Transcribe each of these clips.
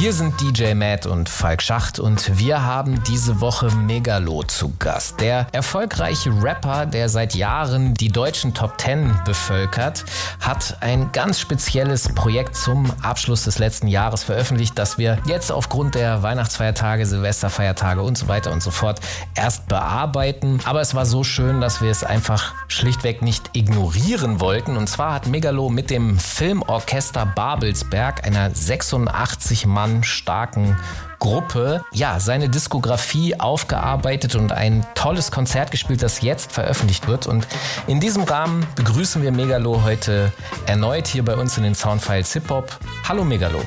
Hier sind DJ Matt und Falk Schacht und wir haben diese Woche Megalo zu Gast. Der erfolgreiche Rapper, der seit Jahren die deutschen Top Ten bevölkert, hat ein ganz spezielles Projekt zum Abschluss des letzten Jahres veröffentlicht, das wir jetzt aufgrund der Weihnachtsfeiertage, Silvesterfeiertage und so weiter und so fort erst bearbeiten. Aber es war so schön, dass wir es einfach schlichtweg nicht ignorieren wollten. Und zwar hat Megalo mit dem Filmorchester Babelsberg, einer 86 Mann starken Gruppe, ja, seine Diskografie aufgearbeitet und ein tolles Konzert gespielt, das jetzt veröffentlicht wird. Und in diesem Rahmen begrüßen wir Megalo heute erneut hier bei uns in den Soundfiles Hip Hop. Hallo Megalo.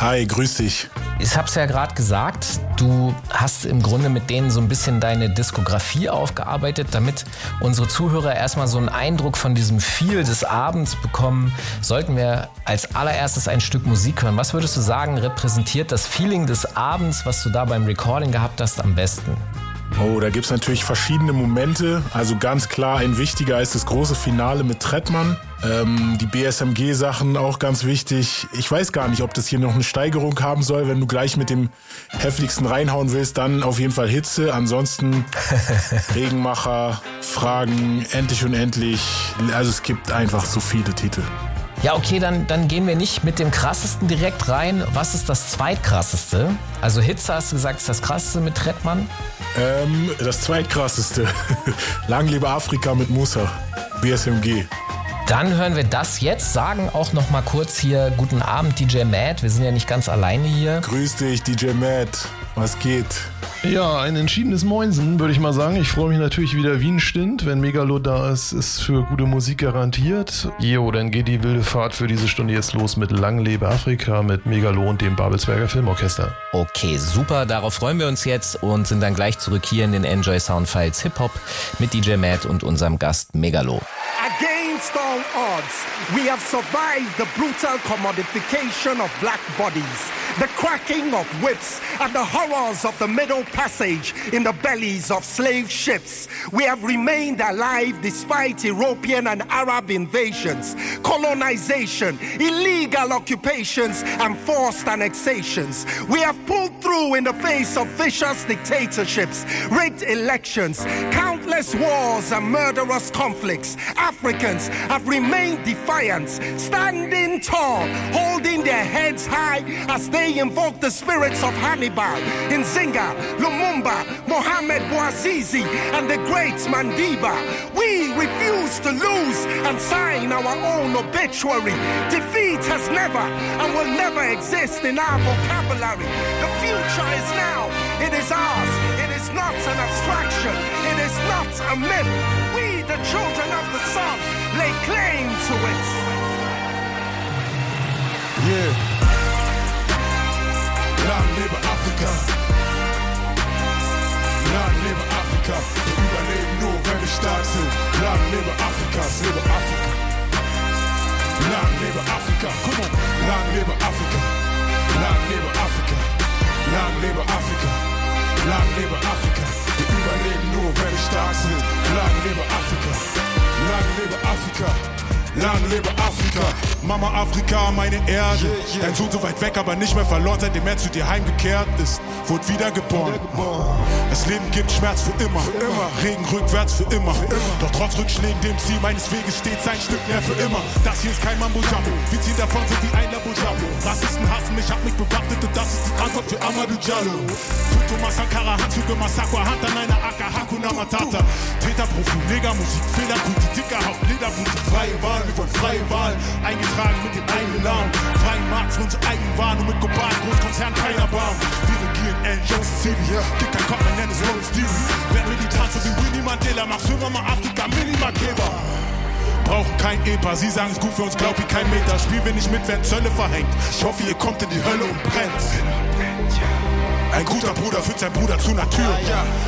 Hi, grüß dich. Ich hab's ja gerade gesagt, du hast im Grunde mit denen so ein bisschen deine Diskografie aufgearbeitet, damit unsere Zuhörer erstmal so einen Eindruck von diesem Feel des Abends bekommen. Sollten wir als allererstes ein Stück Musik hören. Was würdest du sagen, repräsentiert das Feeling des Abends, was du da beim Recording gehabt hast, am besten? Oh, da gibt's natürlich verschiedene Momente. Also ganz klar, ein wichtiger ist das große Finale mit Trettmann. Ähm, die BSMG-Sachen auch ganz wichtig. Ich weiß gar nicht, ob das hier noch eine Steigerung haben soll. Wenn du gleich mit dem heftigsten reinhauen willst, dann auf jeden Fall Hitze. Ansonsten Regenmacher, Fragen, endlich und endlich. Also es gibt einfach so viele Titel. Ja, okay, dann, dann gehen wir nicht mit dem krassesten direkt rein. Was ist das zweitkrasseste? Also Hitze hast du gesagt, ist das krasseste mit Trettmann. Ähm, das zweitkrasseste. Lang lebe Afrika mit Musa. BSMG. Dann hören wir das jetzt, sagen auch noch mal kurz hier guten Abend DJ Matt. Wir sind ja nicht ganz alleine hier. Grüß dich, DJ Matt. Was geht? Ja, ein entschiedenes Moinsen, würde ich mal sagen. Ich freue mich natürlich wieder wie ein Stint. Wenn Megalo da ist, ist für gute Musik garantiert. Jo, dann geht die wilde Fahrt für diese Stunde jetzt los mit Lang lebe Afrika, mit Megalo und dem Babelsberger Filmorchester. Okay, super. Darauf freuen wir uns jetzt und sind dann gleich zurück hier in den Enjoy Soundfiles Hip Hop mit DJ Matt und unserem Gast Megalo. Odds, we have survived the brutal commodification of black bodies, the cracking of whips, and the horrors of the Middle Passage in the bellies of slave ships. We have remained alive despite European and Arab invasions, colonization, illegal occupations, and forced annexations. We have pulled through in the face of vicious dictatorships, rigged elections, countless wars, and murderous conflicts. Africans have remained defiant, standing tall, holding their heads high as they invoke the spirits of Hannibal, Nzinga, Lumumba, Mohammed Bouazizi, and the great Mandiba. We refuse to lose and sign our own obituary. Defeat has never and will never exist in our vocabulary. The future is now. It is ours. It is not an abstraction. It is not a myth. We, the children of the sun, it. Yeah. Lang lebe Afrika. Lang lebe Afrika. Wir überleben nur, wenn wir stark sind. Lang lebe Afrika. Lebe Afrika. Lang lebe Afrika. Komm on. Lang lebe Afrika. Lang lebe Afrika. Lang lebe Afrika. Lang lebe Afrika. Wir überleben nur, wenn wir stark sind. Lang lebe Afrika. Lang lebe Afrika. Lang lebe Afrika, Mama Afrika, meine Erde. Dein Sohn so weit weg, aber nicht mehr verloren, seitdem er zu dir heimgekehrt ist. Wurde wiedergeboren. Das Leben gibt Schmerz für immer. Regen rückwärts für immer. Doch trotz Rückschlägen dem Ziel meines Weges steht ein Stück mehr für immer. Das hier ist kein Mambo Jumbo. Wir ziehen davon so wie ein Labo Jumbo. Rassisten hassen mich, hab mich bewaffnet und das ist die Antwort für Amadou Diallo. Futo Masakara, Handzüge Masakwa, Hand an einer Aka, Hakuna Matata. Täterprofil, Negermusik, Fehlergut, die dicker Haut, Lederblut, freie Wahl, wir wollen freie Wahl. Eingetragen mit dem eigenen Namen. Freien Markt für unsere eigenen Waren und mit globalen Großkonzernen keiner Baum. Wir regieren L. Jones City. Gibt kein Kopf, nennt es Rolling Stevie. Werd militant so wie Winnie Mandela, mach Firma mal Afrika, Minimarkeber. Brauchen kein EPA, sie sagen es gut für uns, glaub ich kein Meter. Spielen wir nicht mit, werden Zölle verhängt. Ich hoffe, ihr kommt in die Hölle und brennt. Ein guter Bruder führt sein Bruder zu einer Tür.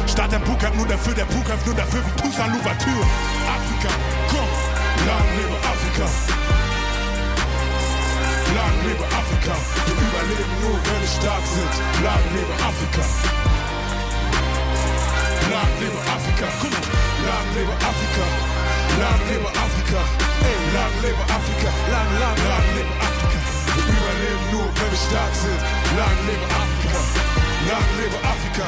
Statt ein Buhkampf nur dafür, der Buhkampf nur dafür, wie Toussaint Louverture. Afrika, komm, lang lebe Afrika. Lang lebe Afrika. Wir überleben nur, wenn wir stark sind. Lang lebe Afrika. Lang lebe Afrika. Lang lebe Afrika. Lang lebe Afrika. Ey, lang lebe Afrika. Lang, lang, lang lebe Afrika. Wir überleben nur, wenn wir stark sind. Lang lebe Afrika. Lang lebe Afrika.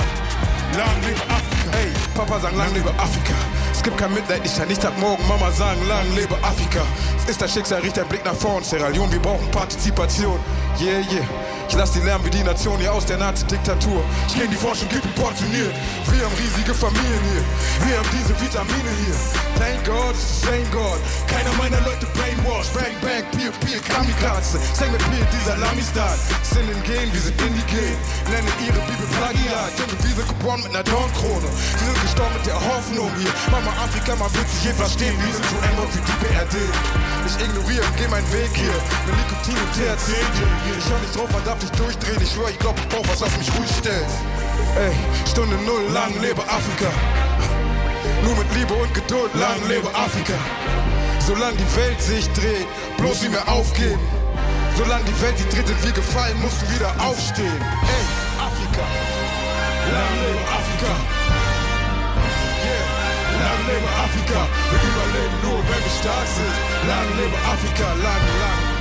Lang lebe Afrika. Hey, Papa sagt lang lebe Afrika. Es gibt kein Mitleid, ich kann nicht ab morgen Mama sagen, lang lebe Afrika. Es ist das Schicksal, riecht der Blick nach vorn, Sierra Leone, wir brauchen Partizipation. Yeah, yeah. Ich lass die lärmen wie die Nation hier aus der Nazi-Diktatur. Ich kenn die Forschung, gib ein portioniert. Wir haben riesige Familien hier. Wir haben diese Vitamine hier. Thank God, same God. Keiner meiner Leute brainwash. Bang, bang, Pier, Pier, Kamikaze. Sing mit Pier, dieser Lamistat. Sind in Gen, wir sind indigen. Nennen ihre Bibel Plagiat. Junge, wir sind geboren mit einer Dornkrone. Wir sind gestorben mit der Hoffnung hier. Mama Afrika, man wird sich je verstehen. Wir sind zu N-Wort wie die BRD. Ich ignoriere und geh meinen Weg hier. Mit Nikotin und THC. Ich hör nicht drauf, man nicht durchdrehen. Ich schwör, ich glaub, ich brauch was, was mich ruhig stellt. Ey, Stunde null, lang lebe Afrika. Nur mit Liebe und Geduld, lang lebe Afrika. Solange die Welt sich dreht, bloß nie mehr aufgeben. Solange die Welt sich dreht und wir gefallen, mussten wieder aufstehen. Ey, Afrika. Lang lebe Afrika. Yeah. Lang lebe Afrika. Wir überleben nur, wenn wir stark sind. Lang lebe Afrika. Lang, lang.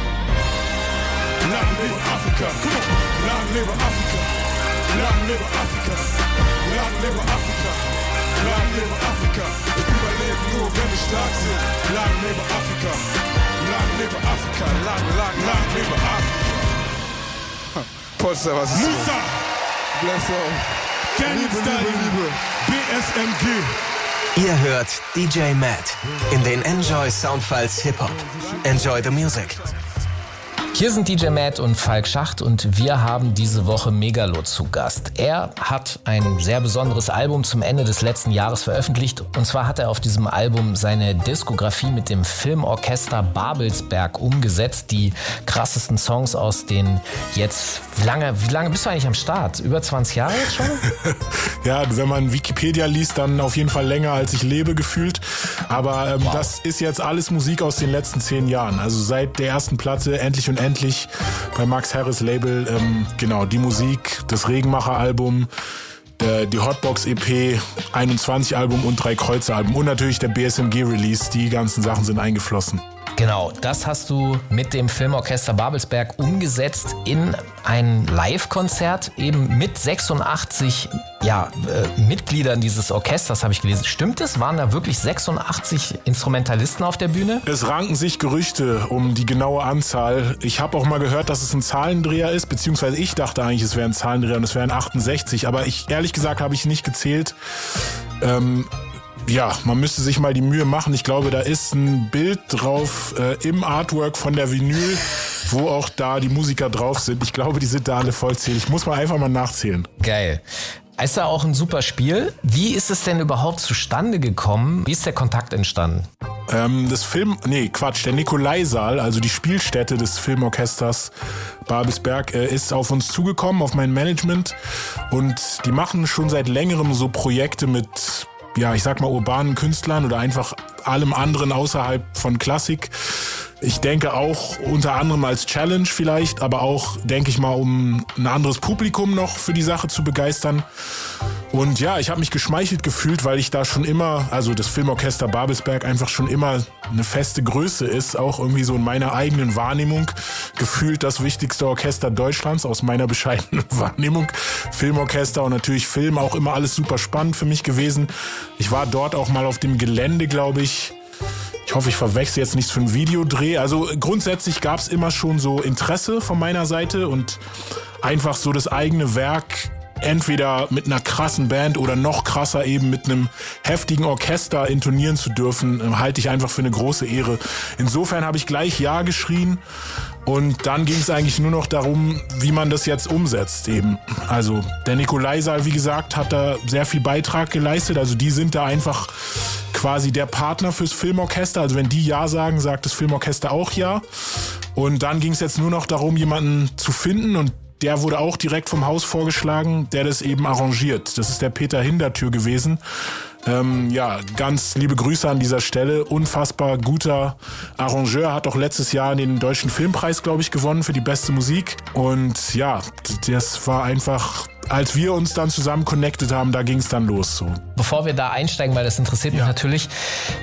Lang lebe Afrika. Come on. Lang lebe Afrika. Lang lebe Afrika. Lang lebe Afrika. Lang lebe Afrika. Wir überleben nur, wenn wir stark sind. Lang lebe Afrika. Lang lebe Afrika. Lang, lang, lang lebe Afrika. Poster, was ist Musa, Bless all. Liebe, Liebe, Liebe. BSMG. Ihr hört DJ Matt in den Enjoy Soundfiles Hip Hop. Enjoy the music. Hier sind DJ Matt und Falk Schacht und wir haben diese Woche Megalo zu Gast. Er hat ein sehr besonderes Album zum Ende des letzten Jahres veröffentlicht und zwar hat er auf diesem Album seine Diskografie mit dem Filmorchester Babelsberg umgesetzt. Die krassesten Songs aus den jetzt, wie lange, wie lange bist du eigentlich am Start? Über 20 Jahre jetzt schon? Ja, wenn man Wikipedia liest, dann auf jeden Fall länger als ich lebe gefühlt. Aber ähm, das ist jetzt alles Musik aus den letzten zehn Jahren. Also seit der ersten Platte Endlich und Endlich bei Max Harris Label. Ähm, genau, die Musik, das Regenmacher-Album, die Hotbox EP, 21 Album und drei Kreuzer Album und natürlich der BSMG Release. Die ganzen Sachen sind eingeflossen. Genau, das hast du mit dem Filmorchester Babelsberg umgesetzt in ein Live-Konzert, eben mit 86 ja, äh, Mitgliedern dieses Orchesters, habe ich gelesen. Stimmt es? Waren da wirklich 86 Instrumentalisten auf der Bühne? Es ranken sich Gerüchte um die genaue Anzahl. Ich habe auch mal gehört, dass es ein Zahlendreher ist, beziehungsweise ich dachte eigentlich, es wäre ein Zahlendreher und es wären 68, aber ich ehrlich gesagt habe ich nicht gezählt. Ähm, ja, man müsste sich mal die Mühe machen. Ich glaube, da ist ein Bild drauf äh, im Artwork von der Vinyl, wo auch da die Musiker drauf sind. Ich glaube, die sind da alle vollzählig. Muss man einfach mal nachzählen. Geil. Ist ja auch ein super Spiel. Wie ist es denn überhaupt zustande gekommen? Wie ist der Kontakt entstanden? Ähm, das Film, nee, Quatsch, der Nikolaisaal, also die Spielstätte des Filmorchesters Babelsberg, äh, ist auf uns zugekommen, auf mein Management. Und die machen schon seit längerem so Projekte mit, ja, ich sag mal, urbanen Künstlern oder einfach allem anderen außerhalb von Klassik. Ich denke auch unter anderem als Challenge vielleicht, aber auch, denke ich mal, um ein anderes Publikum noch für die Sache zu begeistern. Und ja, ich habe mich geschmeichelt gefühlt, weil ich da schon immer, also das Filmorchester Babelsberg einfach schon immer eine feste Größe ist, auch irgendwie so in meiner eigenen Wahrnehmung gefühlt das wichtigste Orchester Deutschlands aus meiner bescheidenen Wahrnehmung. Filmorchester und natürlich Film auch immer alles super spannend für mich gewesen. Ich war dort auch mal auf dem Gelände, glaube ich. Ich hoffe, ich verwechsel jetzt nichts für einen Videodreh. Also grundsätzlich gab es immer schon so Interesse von meiner Seite und einfach so das eigene Werk entweder mit einer krassen Band oder noch krasser eben mit einem heftigen Orchester intonieren zu dürfen, äh, halte ich einfach für eine große Ehre. Insofern habe ich gleich Ja geschrien und dann ging es eigentlich nur noch darum, wie man das jetzt umsetzt eben. Also der Nikolaisaal, wie gesagt, hat da sehr viel Beitrag geleistet. Also die sind da einfach quasi der Partner fürs Filmorchester. Also wenn die Ja sagen, sagt das Filmorchester auch Ja. Und dann ging es jetzt nur noch darum, jemanden zu finden und der wurde auch direkt vom Haus vorgeschlagen, der das eben arrangiert. Das ist der Peter Hintertür gewesen. Ähm, ja, ganz liebe Grüße an dieser Stelle. Unfassbar guter Arrangeur, hat auch letztes Jahr den Deutschen Filmpreis, glaube ich, gewonnen für die beste Musik. Und ja, das war einfach als wir uns dann zusammen connected haben, da ging es dann los. So. Bevor wir da einsteigen, weil das interessiert mich Ja. natürlich,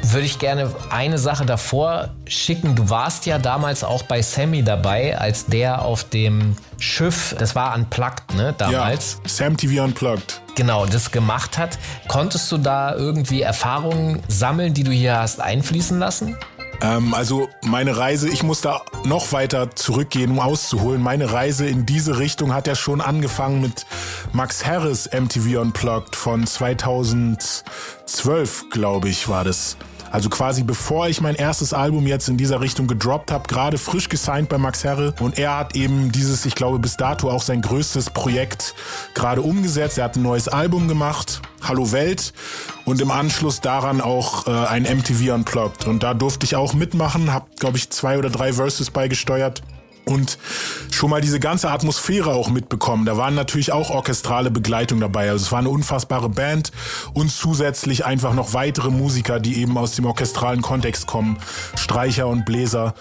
würde ich gerne eine Sache davor schicken. Du warst ja damals auch bei Sammy dabei, als der auf dem Schiff, das war unplugged, ne, damals, Ja, Sam TV Unplugged. genau, das gemacht hat. Konntest du da irgendwie Erfahrungen sammeln, die du hier hast einfließen lassen? Ähm, also meine Reise, ich muss da noch weiter zurückgehen, um auszuholen. Meine Reise in diese Richtung hat ja schon angefangen mit Max Harris MTV Unplugged von 2012, glaube ich, war das. Also quasi bevor ich mein erstes Album jetzt in dieser Richtung gedroppt habe, gerade frisch gesigned bei Max Herre. Und er hat eben dieses, ich glaube bis dato auch sein größtes Projekt gerade umgesetzt. Er hat ein neues Album gemacht, Hallo Welt. Und im Anschluss daran auch äh, ein MTV Unplugged. Und da durfte ich auch mitmachen, habe glaube ich zwei oder drei Verses beigesteuert und schon mal diese ganze Atmosphäre auch mitbekommen. Da waren natürlich auch orchestrale Begleitung dabei. Also es war eine unfassbare Band und zusätzlich einfach noch weitere Musiker, die eben aus dem orchestralen Kontext kommen. Streicher und Bläser.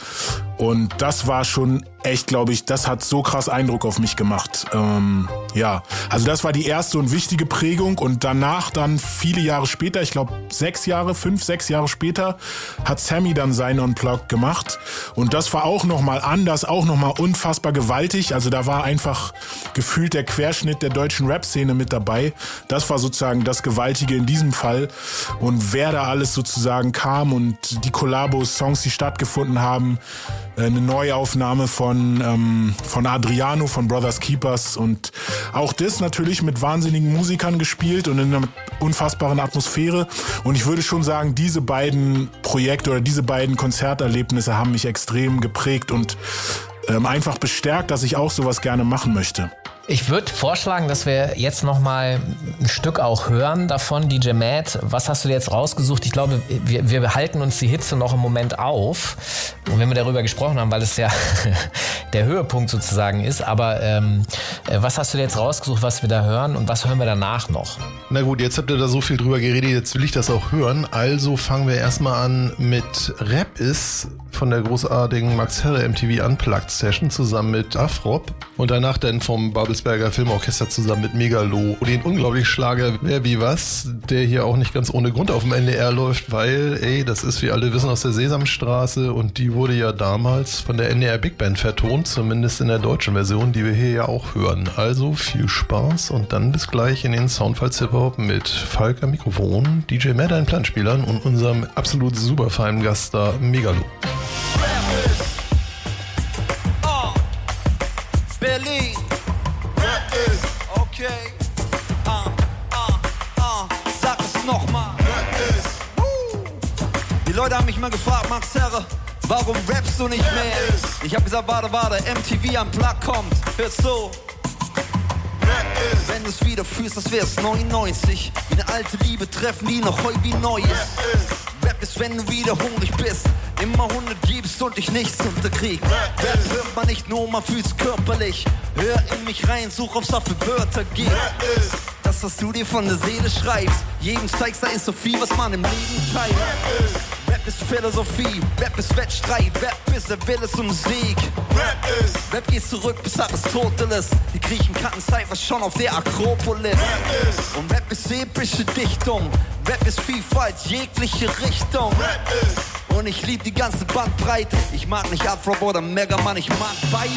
Und das war schon echt, glaube ich, das hat so krass Eindruck auf mich gemacht. Ähm, ja, also das war die erste und wichtige Prägung. Und danach dann viele Jahre später, ich glaube sechs Jahre, fünf, sechs Jahre später, hat Sammy dann sein Unplugged gemacht. Und das war auch nochmal anders, auch nochmal unfassbar gewaltig. Also da war einfach gefühlt der Querschnitt der deutschen Rap-Szene mit dabei. Das war sozusagen das Gewaltige in diesem Fall. Und wer da alles sozusagen kam und die Kollabos, Songs, die stattgefunden haben, eine Neuaufnahme von, ähm, von Adriano, von Brothers Keepers und auch das natürlich mit wahnsinnigen Musikern gespielt und in einer unfassbaren Atmosphäre. Und ich würde schon sagen, diese beiden Projekte oder diese beiden Konzerterlebnisse haben mich extrem geprägt und ähm, einfach bestärkt, dass ich auch sowas gerne machen möchte. Ich würde vorschlagen, dass wir jetzt noch mal ein Stück auch hören davon, DJ Matt. Was hast du dir jetzt rausgesucht? Ich glaube, wir, wir behalten uns die Hitze noch im Moment auf, und wenn wir darüber gesprochen haben, weil es ja der Höhepunkt sozusagen ist. Aber ähm, äh, was hast du dir jetzt rausgesucht, was wir da hören und was hören wir danach noch? Na gut, jetzt habt ihr da so viel drüber geredet, jetzt will ich das auch hören. Also fangen wir erstmal an mit Rap ist von der großartigen Max Herre MTV Unplugged Session zusammen mit Afrop und danach dann vom Babelsberger Filmorchester zusammen mit Megalo. Den unglaublich Schlager Wer wie was, der hier auch nicht ganz ohne Grund auf dem NDR läuft, weil, ey, das ist wie alle wissen aus der Sesamstraße und die wurde ja damals von der NDR Big Band vertont, zumindest in der deutschen Version, die wir hier ja auch hören. Also viel Spaß und dann bis gleich in den Soundfiles Hip Hop mit Falk am Mikrofon, DJ Matt an Planspielern und unserem absolut super feinen Gast da Megalo. Ah, ah, ah. Warum rappst du nicht mehr? Ich hab gesagt, warte, warte, MTV am Plug kommt. Hör so. Wenn du's wieder fühlst, das wär's 99. Wie eine alte Liebe treffen, die noch heu wie neu ist. Rap ist, wenn du wieder hungrig bist. Immer 100 gibst und dich nichts unterkriegst. Rap hört man nicht nur, man fühlt's körperlich. Hör in mich rein, such, ob's dafür Wörter gibt. Das, was du dir von der Seele schreibst. Jedem zeigst, da ist so viel, was man im Leben teilt. Rap ist Philosophie, Rap ist Wettstreit, Rap ist der Wille zum Sieg. Rap geht zurück, bis Aristoteles. Die Griechen kannten Cypher schon auf der Akropolis. Und Rap ist epische Dichtung. Rap ist Vielfalt, jegliche Richtung. Und ich lieb die ganze Bandbreite. Ich mag nicht Afro oder Mega Man, ich mag beide.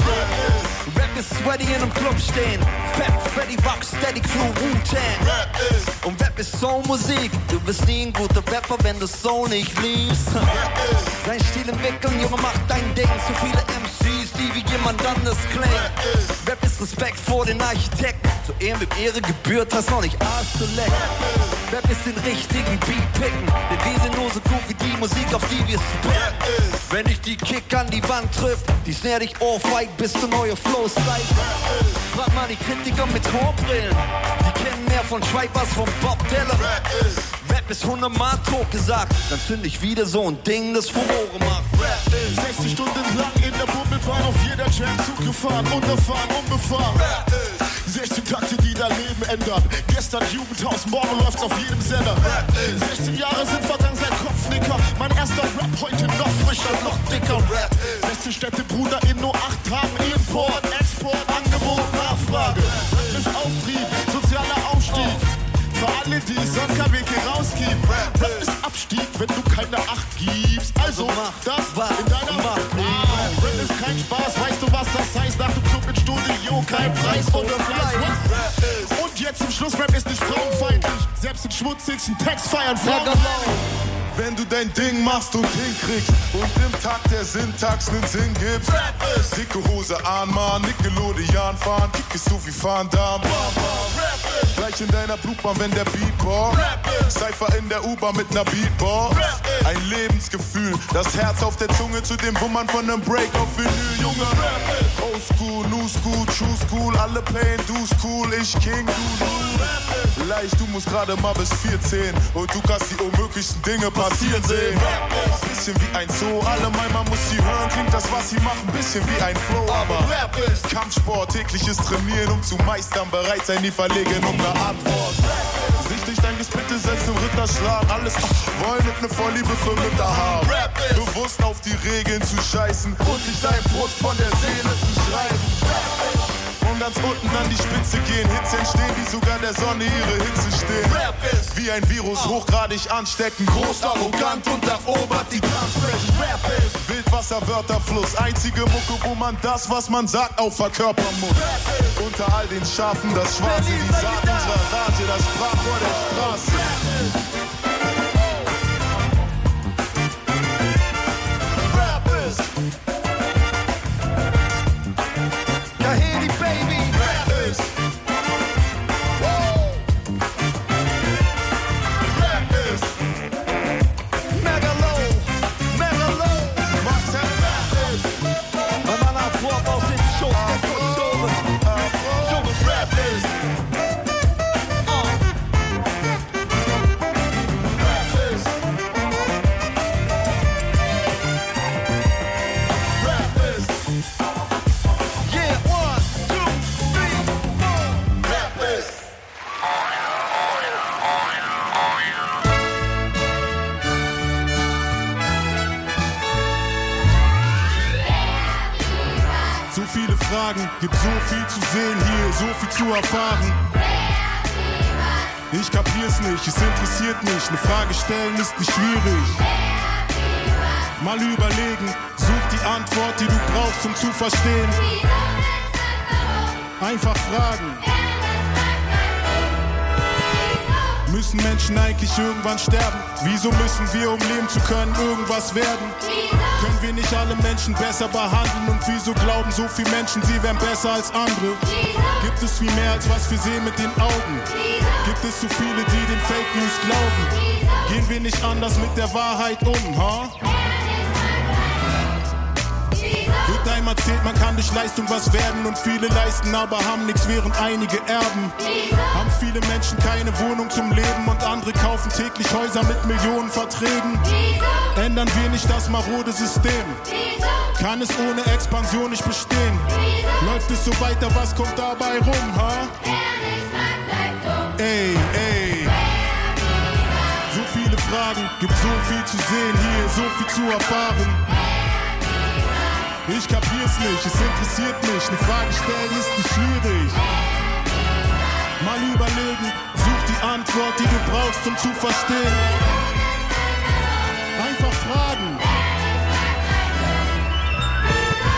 Rap ist Sweaty in einem Club stehen. Fat Freddy Rock, Steady Crew, Wu-Tang. Und Rap ist Soul-Musik. Du bist nie ein guter Rapper, wenn du Soul nicht liebst. Sein Stil entwickeln, Junge, mach dein Ding. Zu viele MCs, die wie jemand anders klingen. Rap ist Respekt vor den Architekten. Zu Ehren mit Ehre gebührt, hast noch nicht Arsch zu lecken. Rap ist den richtigen Beat picken. Denn wir sind nur so gut wie die Musik, auf die wir spitten. Wenn dich die Kick an die Wand trifft, die Snare dich ohrfeigt, bis du neue Flows zeigst. Frag mal die Kritiker mit Hornbrillen. Die kennen mehr von Schweibers, von Bob Dylan. Rap ist hundertmal tot gesagt. Dann zünd ich wieder so ein Ding, das Furore macht. Rap ist 60 Stunden lang in der Bummelbahn auf jeder Jam Zug gefahren, unterfahren, unbefahren. Rap ist 16 Takte, die dein Leben ändern. Gestern Jugendhaus, morgen läuft's auf jedem Sender. Rap ist 16 Jahre sind vergangen, sein Kopfnicker. Mein erster Rap heute noch frischer, noch dicker. Rap ist 16 Städte, Bruder, in nur 8 Tagen. Import, Export, Angebot, Nachfrage. Rap ist Auftrieb. Die sonst kein Weg hier rausgeben. Rap ist Abstieg, wenn du keine Acht gibst. Also mach das, was in deiner Macht liegt. Rap ist kein Spaß, weißt du, was das heißt? Nach dem Club ins Studio, kein Preis oder Fleiß. Und jetzt zum Schluss, Rap ist nicht frauenfeindlich. Selbst in schmutzigsten Text feiern Frauen. Wenn du dein Ding machst und hinkriegst und im Takt der Syntax nen Sinn gibst. Dicke Hose anmahn, Nickelodeon fahren, Kick ist so wie fahren da, gleich in deiner Blutbahn, wenn der Beat ist Cypher in der U-Bahn mit ner Beatbox. Ein Lebensgefühl, das Herz auf der Zunge zu dem Wummern von nem Break auf Vinyl, Junge. Old School, New School, True School, alle Pain, du's cool, ich King, du du. Leicht, du musst gerade mal bis 14 und du kannst die unmöglichsten Dinge passieren sehen. Bisschen wie ein Zoo, alle meinen, man muss sie hören, klingt das, was sie machen, bisschen wie ein Flow, aber Rap ist Kampfsport, tägliches Trainieren, um zu meistern, bereit sein, die verlegen um eine Antwort. Sichtlich dein Gespitte setzt im Ritterschlag, alles wollen mit ne Vorliebe für Mütter haben. Rap ist bewusst auf die Regeln zu scheißen und sich dein Brust von der Seele zu schreiben. Von ganz unten an die Spitze gehen, Hits entstehen, die sogar der Sonne ihre Hitze stehen. Rap ist wie ein Virus, hochgradig ansteckend, groß, arrogant und erobert die Tanzflächen. Rap ist Wildwasser-Wörterfluss, einzige Mucke, wo man das, was man sagt, auch verkörpern muss. Unter all den Schafen das Schwarze, die Saat unserer Rage, das Sprachrohr der Straße. So viele Fragen, gibt so viel zu sehen hier, so viel zu erfahren. Ich kapier's nicht, es interessiert mich. Eine Frage stellen ist nicht schwierig. Mal überlegen, such die Antwort, die du brauchst, um zu verstehen. Einfach fragen. Müssen Menschen eigentlich irgendwann sterben? Wieso müssen wir, um leben zu können, irgendwas werden? Können wir nicht alle Menschen besser behandeln? Und wieso glauben so viele Menschen, sie wären besser als andere? Gibt es viel mehr, als was wir sehen mit den Augen? Gibt es so viele, die den Fake News glauben? Gehen wir nicht anders mit der Wahrheit um, ha? Wird einem erzählt, man kann durch Leistung was werden und viele leisten, aber haben nichts, während einige erben. Haben viele Menschen keine Wohnung zum Leben und andere kaufen täglich Häuser mit Millionenverträgen. Ändern wir nicht das marode System? Kann es ohne Expansion nicht bestehen? Läuft es so weiter, was kommt dabei rum, ha? Ey, ey. So viele Fragen, gibt so viel zu sehen hier, so viel zu erfahren. Ich kapier's nicht, es interessiert mich. Eine Frage stellen ist nicht schwierig. Mal überlegen, such die Antwort, die du brauchst, um zu verstehen. Einfach fragen.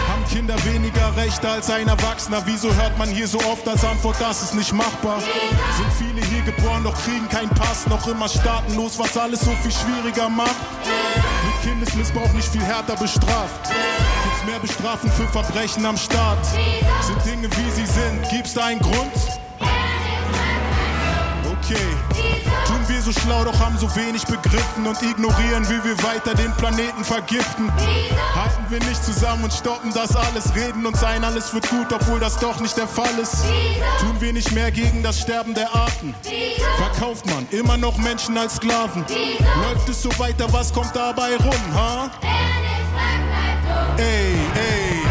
Haben Kinder weniger Rechte als ein Erwachsener? Wieso hört man hier so oft als Antwort, das ist nicht machbar? Sind viele hier geboren, doch kriegen keinen Pass, noch immer staatenlos, was alles so viel schwieriger macht? Wird Kindesmissbrauch nicht viel härter bestraft? Bestrafen für Verbrechen am Staat? Sind Dinge wie sie sind? Gibt's da einen Grund? Okay. Tun wir so schlau, doch haben so wenig begriffen und ignorieren, wie wir weiter den Planeten vergiften. Halten wir nicht zusammen und stoppen das alles, reden und sein, alles wird gut, obwohl das doch nicht der Fall ist. Tun wir nicht mehr gegen das Sterben der Arten. Verkauft man immer noch Menschen als Sklaven. Läuft es so weiter, was kommt dabei rum, ha? Ey, ey.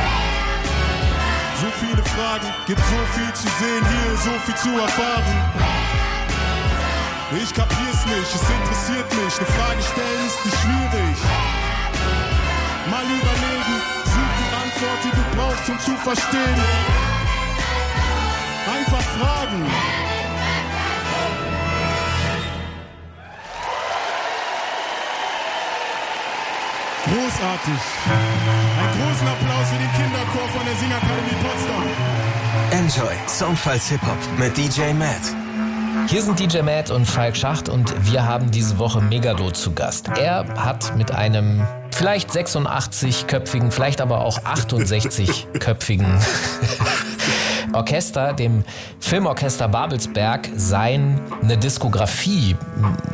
So viele Fragen, gibt so viel zu sehen hier, so viel zu erfahren. Ich kapier's nicht, es interessiert mich. Eine Frage stellen ist nicht schwierig. Mal überlegen, such die Antwort, die du brauchst, um zu verstehen. Einfach fragen. Großartig. Einen großen Applaus für den Kinderchor von der Singakademie Potsdam. Enjoy Soundfiles Hip Hop mit DJ Matt. Hier sind DJ Matt und Falk Schacht und wir haben diese Woche Megalo zu Gast. Er hat mit einem vielleicht 86-köpfigen, vielleicht aber auch 68-köpfigen Orchester, dem Filmorchester Babelsberg, seine Diskografie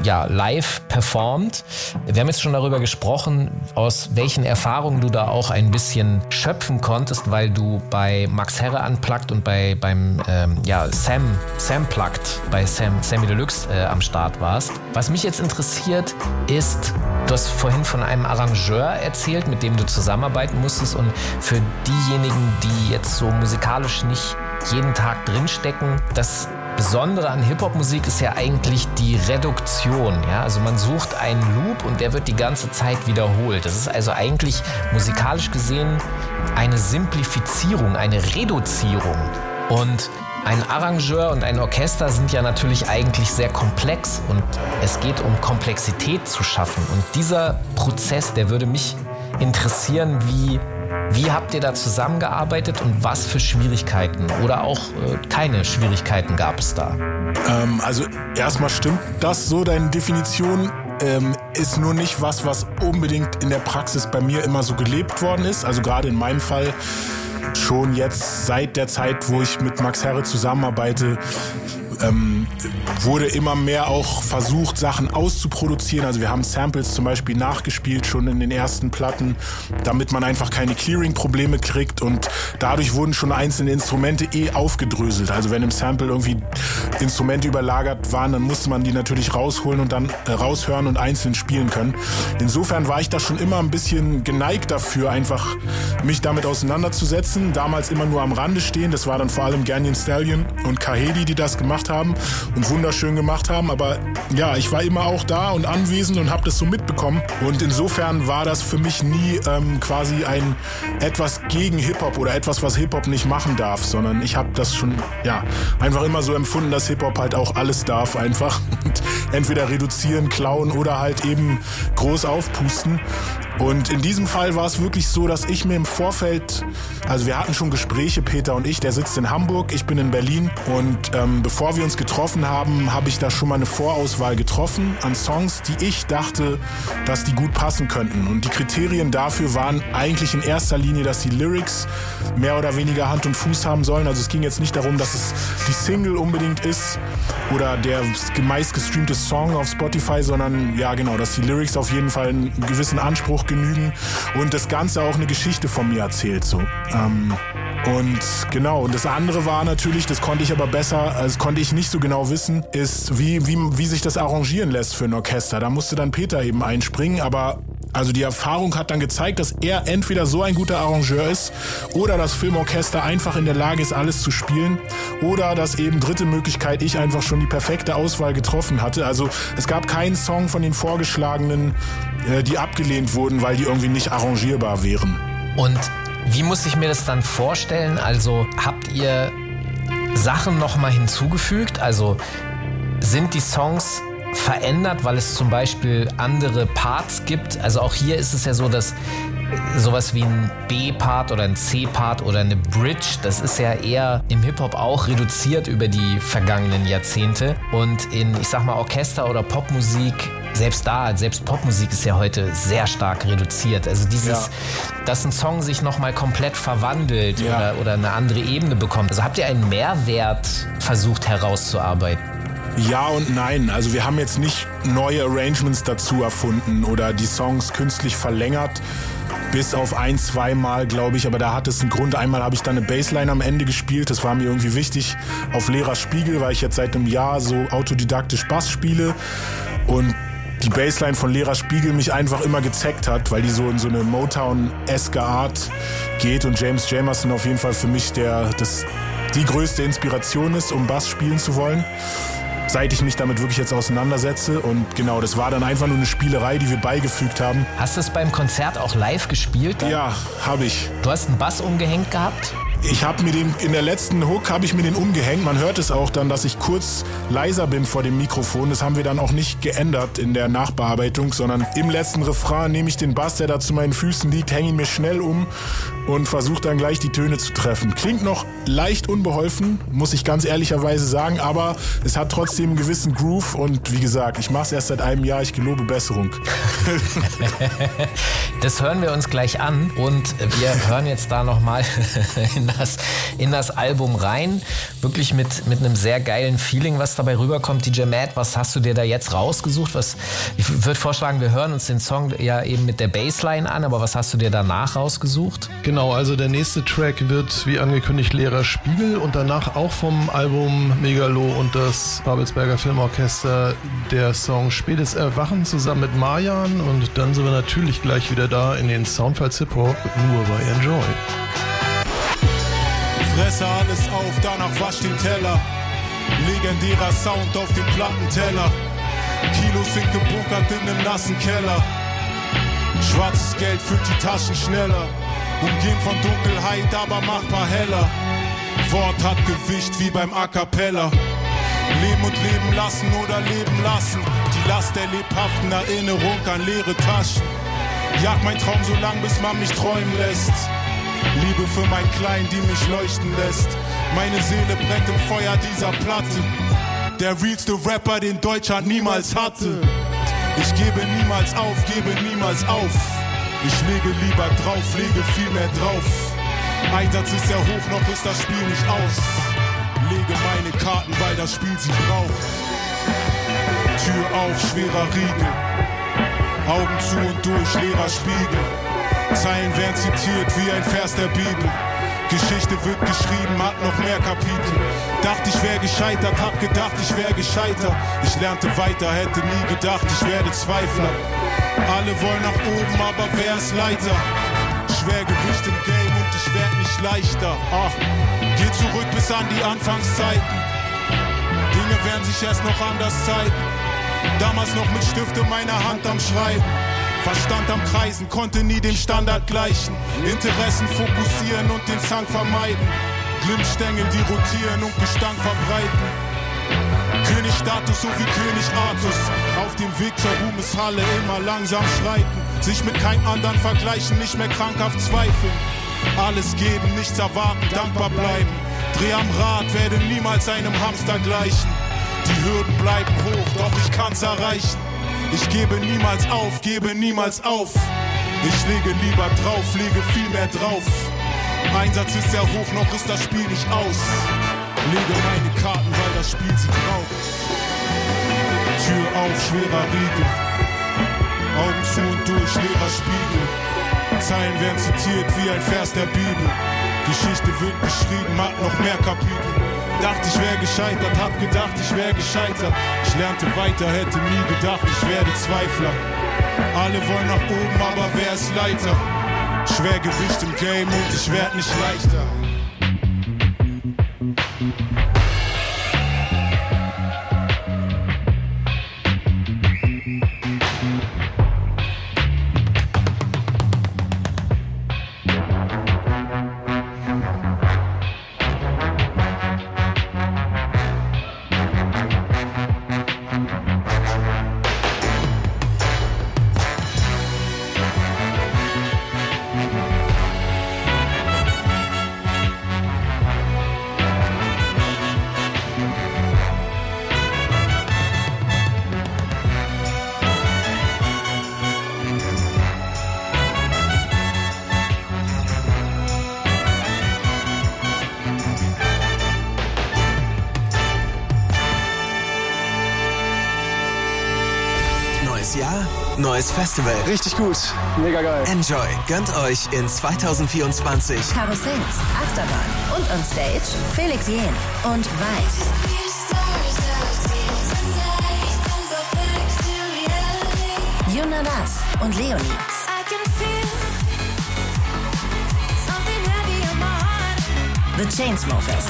ja, live performt. Wir haben jetzt schon darüber gesprochen, aus welchen Erfahrungen du da auch ein bisschen schöpfen konntest, weil du bei Max Herre Unplugged und bei, beim ähm, ja, Sam, Sam Plugged, bei Sam, Sammy Deluxe äh, am Start warst. Was mich jetzt interessiert, ist, du hast vorhin von einem Arrangeur erzählt, mit dem du zusammenarbeiten musstest und für diejenigen, die jetzt so musikalisch nicht jeden Tag drinstecken, das Besondere an Hip-Hop-Musik ist ja eigentlich die Reduktion. Ja? Also man sucht einen Loop und der wird die ganze Zeit wiederholt. Das ist also eigentlich musikalisch gesehen eine Simplifizierung, eine Reduzierung. Und ein Arrangeur und ein Orchester sind ja natürlich eigentlich sehr komplex und es geht um Komplexität zu schaffen. Und dieser Prozess, der würde mich interessieren, wie wie habt ihr da zusammengearbeitet und was für Schwierigkeiten oder auch äh, keine Schwierigkeiten gab es da? Ähm, also erstmal stimmt das so, deine Definition. Ähm, ist nur nicht was, was unbedingt in der Praxis bei mir immer so gelebt worden ist. Also gerade in meinem Fall schon jetzt seit der Zeit, wo ich mit Max Herre zusammenarbeite, ähm, wurde immer mehr auch versucht, Sachen auszuproduzieren. Also wir haben Samples zum Beispiel nachgespielt schon in den ersten Platten, damit man einfach keine Clearing-Probleme kriegt und dadurch wurden schon einzelne Instrumente eh aufgedröselt. Also wenn im Sample irgendwie Instrumente überlagert waren, dann musste man die natürlich rausholen und dann äh, raushören und einzeln spielen können. Insofern war ich da schon immer ein bisschen geneigt dafür, einfach mich damit auseinanderzusetzen. Damals immer nur am Rande stehen. Das war dann vor allem Ganyan Stallion und Kahedi, die das gemacht haben und wunderschön gemacht haben. Aber ja, ich war immer auch da und anwesend und habe das so mitbekommen. Und insofern war das für mich nie ähm, quasi ein etwas gegen Hip-Hop oder etwas, was Hip-Hop nicht machen darf, sondern ich habe das schon ja einfach immer so empfunden, dass Hip-Hop halt auch alles darf einfach. Entweder reduzieren, klauen oder halt eben groß aufpusten. Und in diesem Fall war es wirklich so, dass ich mir im Vorfeld, also wir hatten schon Gespräche, Peter und ich, der sitzt in Hamburg, ich bin in Berlin und ähm, bevor wir uns getroffen haben, habe ich da schon mal eine Vorauswahl getroffen an Songs, die ich dachte, dass die gut passen könnten. Und die Kriterien dafür waren eigentlich in erster Linie, dass die Lyrics mehr oder weniger Hand und Fuß haben sollen. Also es ging jetzt nicht darum, dass es die Single unbedingt ist oder der meistgestreamte Song auf Spotify, sondern ja genau, dass die Lyrics auf jeden Fall einen gewissen Anspruch genügen und das Ganze auch eine Geschichte von mir erzählt. So. Ähm, und genau, und das andere war natürlich, das konnte ich aber besser, das konnte ich nicht so genau wissen, ist, wie, wie, wie sich das arrangieren lässt für ein Orchester. Da musste dann Peter eben einspringen, aber also die Erfahrung hat dann gezeigt, dass er entweder so ein guter Arrangeur ist oder das Filmorchester einfach in der Lage ist, alles zu spielen oder dass eben dritte Möglichkeit ich einfach schon die perfekte Auswahl getroffen hatte. Also es gab keinen Song von den vorgeschlagenen, äh, die abgelehnt wurden, weil die irgendwie nicht arrangierbar wären. Und wie muss ich mir das dann vorstellen? Also habt ihr Sachen nochmal hinzugefügt? Also sind die Songs verändert, weil es zum Beispiel andere Parts gibt? Also auch hier ist es ja so, dass sowas wie ein B-Part oder ein C-Part oder eine Bridge, das ist ja eher im Hip-Hop auch reduziert über die vergangenen Jahrzehnte. Und in, ich sag mal, Orchester- oder Popmusik selbst da, selbst Popmusik ist ja heute sehr stark reduziert. Also dieses, ja. dass ein Song sich nochmal komplett verwandelt ja. oder, oder eine andere Ebene bekommt. Also habt ihr einen Mehrwert versucht herauszuarbeiten? Ja und nein. Also wir haben jetzt nicht neue Arrangements dazu erfunden oder die Songs künstlich verlängert. Bis auf ein, zwei Mal, glaube ich. Aber da hat es einen Grund. Einmal habe ich dann eine Bassline am Ende gespielt. Das war mir irgendwie wichtig. Auf leerer Spiegel, weil ich jetzt seit einem Jahr so autodidaktisch Bass spiele. Und die Bassline von Lehrer Spiegel mich einfach immer gezeckt hat, weil die so in so eine Motown-eske Art geht und James Jamerson auf jeden Fall für mich der, das, die größte Inspiration ist, um Bass spielen zu wollen seit ich mich damit wirklich jetzt auseinandersetze. Und genau, das war dann einfach nur eine Spielerei, die wir beigefügt haben. Hast du es beim Konzert auch live gespielt? Dann? Ja, habe ich. Du hast einen Bass umgehängt gehabt? Ich habe mir den in der letzten Hook habe ich mir den umgehängt. Man hört es auch dann, dass ich kurz leiser bin vor dem Mikrofon. Das haben wir dann auch nicht geändert in der Nachbearbeitung, sondern im letzten Refrain nehme ich den Bass, der da zu meinen Füßen liegt, hänge ihn mir schnell um und versuche dann gleich die Töne zu treffen. Klingt noch leicht unbeholfen, muss ich ganz ehrlicherweise sagen, aber es hat trotzdem einen gewissen Groove und wie gesagt, ich mache es erst seit einem Jahr. Ich gelobe Besserung. das hören wir uns gleich an und wir hören jetzt da noch mal in in das, in das Album rein. Wirklich mit, mit einem sehr geilen Feeling, was dabei rüberkommt. DJ Matt, was hast du dir da jetzt rausgesucht? Was, ich würde vorschlagen, wir hören uns den Song ja eben mit der Bassline an, aber was hast du dir danach rausgesucht? Genau, also der nächste Track wird wie angekündigt Leerer Spiegel und danach auch vom Album Megalo und das Babelsberger Filmorchester der Song Spätes Erwachen zusammen mit Marjan und dann sind wir natürlich gleich wieder da in den Soundfiles Hip Hop nur bei Enjoy. Fresse alles auf, danach wasch den Teller. Legendärer Sound auf dem Plattenteller. Kilos sind gebunkert in einem nassen Keller. Schwarzes Geld füllt die Taschen schneller. Umgeben von Dunkelheit, aber machbar heller. Wort hat Gewicht wie beim A Cappella. Leben und leben lassen oder leben lassen. Die Last der lebhaften Erinnerung an leere Taschen. Jag mein Traum so lang, bis man mich träumen lässt. Liebe für mein Klein, die mich leuchten lässt. Meine Seele brennt im Feuer dieser Platte. Der realste Rapper, den Deutschland niemals hatte. Ich gebe niemals auf, gebe niemals auf. Ich lege lieber drauf, lege viel mehr drauf. Einsatz ist sehr hoch, noch ist das Spiel nicht aus. Lege meine Karten, weil das Spiel sie braucht. Tür auf, schwerer Riegel. Augen zu und durch, leerer Spiegel. Zeilen werden zitiert wie ein Vers der Bibel. Geschichte wird geschrieben, hat noch mehr Kapitel. Dachte ich wäre gescheitert, hab gedacht ich wäre gescheiter. Ich lernte weiter, hätte nie gedacht ich werde Zweifler. Alle wollen nach oben, aber wer ist Leiter? Schwergewicht im Game und ich werd nicht leichter. Ach, geh zurück bis an die Anfangszeiten. Dinge werden sich erst noch anders zeigen. Damals noch mit Stift in meiner Hand am Schreiben. Verstand am Kreisen, konnte nie dem Standard gleichen. Interessen fokussieren und den Zank vermeiden. Glimmstängeln, die rotieren und Gestank verbreiten. Königstatus so wie König Artus. Auf dem Weg zur Ruhmeshalle immer langsam schreiten. Sich mit keinem anderen vergleichen, nicht mehr krankhaft zweifeln. Alles geben, nichts erwarten, dankbar bleiben. Dreh am Rad, werde niemals einem Hamster gleichen. Die Hürden bleiben hoch, doch ich kann's erreichen. Ich gebe niemals auf, gebe niemals auf. Ich lege lieber drauf, lege viel mehr drauf. Einsatz ist sehr hoch, noch ist das Spiel nicht aus. Lege meine Karten, weil das Spiel sie braucht. Tür auf, schwerer Riegel. Augen zu und durch, leerer Spiegel. Zeilen werden zitiert wie ein Vers der Bibel. Geschichte wird geschrieben, hat noch mehr Kapitel. Dachte ich wäre gescheitert, hab gedacht ich wäre gescheitert. Ich lernte weiter, hätte nie gedacht ich werde Zweifler. Alle wollen nach oben, aber wer ist Leiter? Schwergewicht im Game und ich werd nicht leichter. Festival. Richtig gut. Mega geil. Enjoy gönnt euch in 2024 Karussells, Achterbahn und on Stage Felix Jähn und Weiß. Juna Das und Leonie. The Chainsmokers.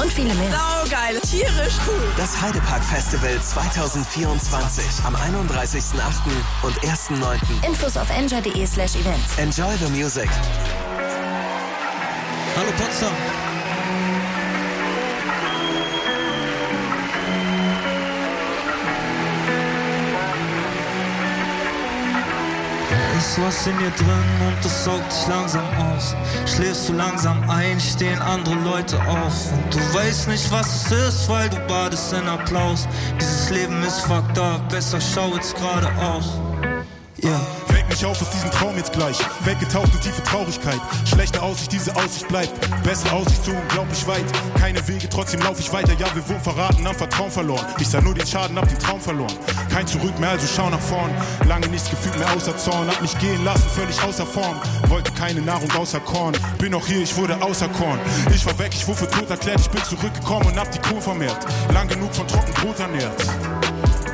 Und viele mehr. Saugeil, tierisch cool. Das Heidepark Festival 2024 am 31.08. und 1.9. Infos auf enjoy.de slash events. Enjoy the music. Hallo Potsdam. Was in dir drin und das saugt dich langsam aus. Schläfst du langsam ein, stehen andere Leute auf. Und du weißt nicht, was es ist, weil du badest in Applaus. Dieses Leben ist fucked up, besser schau jetzt geradeaus. Ja. Yeah. Mich auf aus diesem Traum jetzt gleich. Weggetaucht in tiefe Traurigkeit. Schlechte Aussicht, diese Aussicht bleibt. Bessere Aussicht so unglaublich weit. Keine Wege, trotzdem laufe ich weiter. Ja, wir wurden verraten, haben Vertrauen verloren. Ich sah nur den Schaden, hab den Traum verloren. Kein Zurück mehr, also schau nach vorn. Lange nichts gefühlt mehr außer Zorn. Hab mich gehen lassen, völlig außer Form. Wollte keine Nahrung außer Korn. Bin auch hier, ich wurde außer Korn. Ich war weg, ich wurde für tot erklärt. Ich bin zurückgekommen und hab die Kuh vermehrt. Lang genug von Trockenbrot ernährt.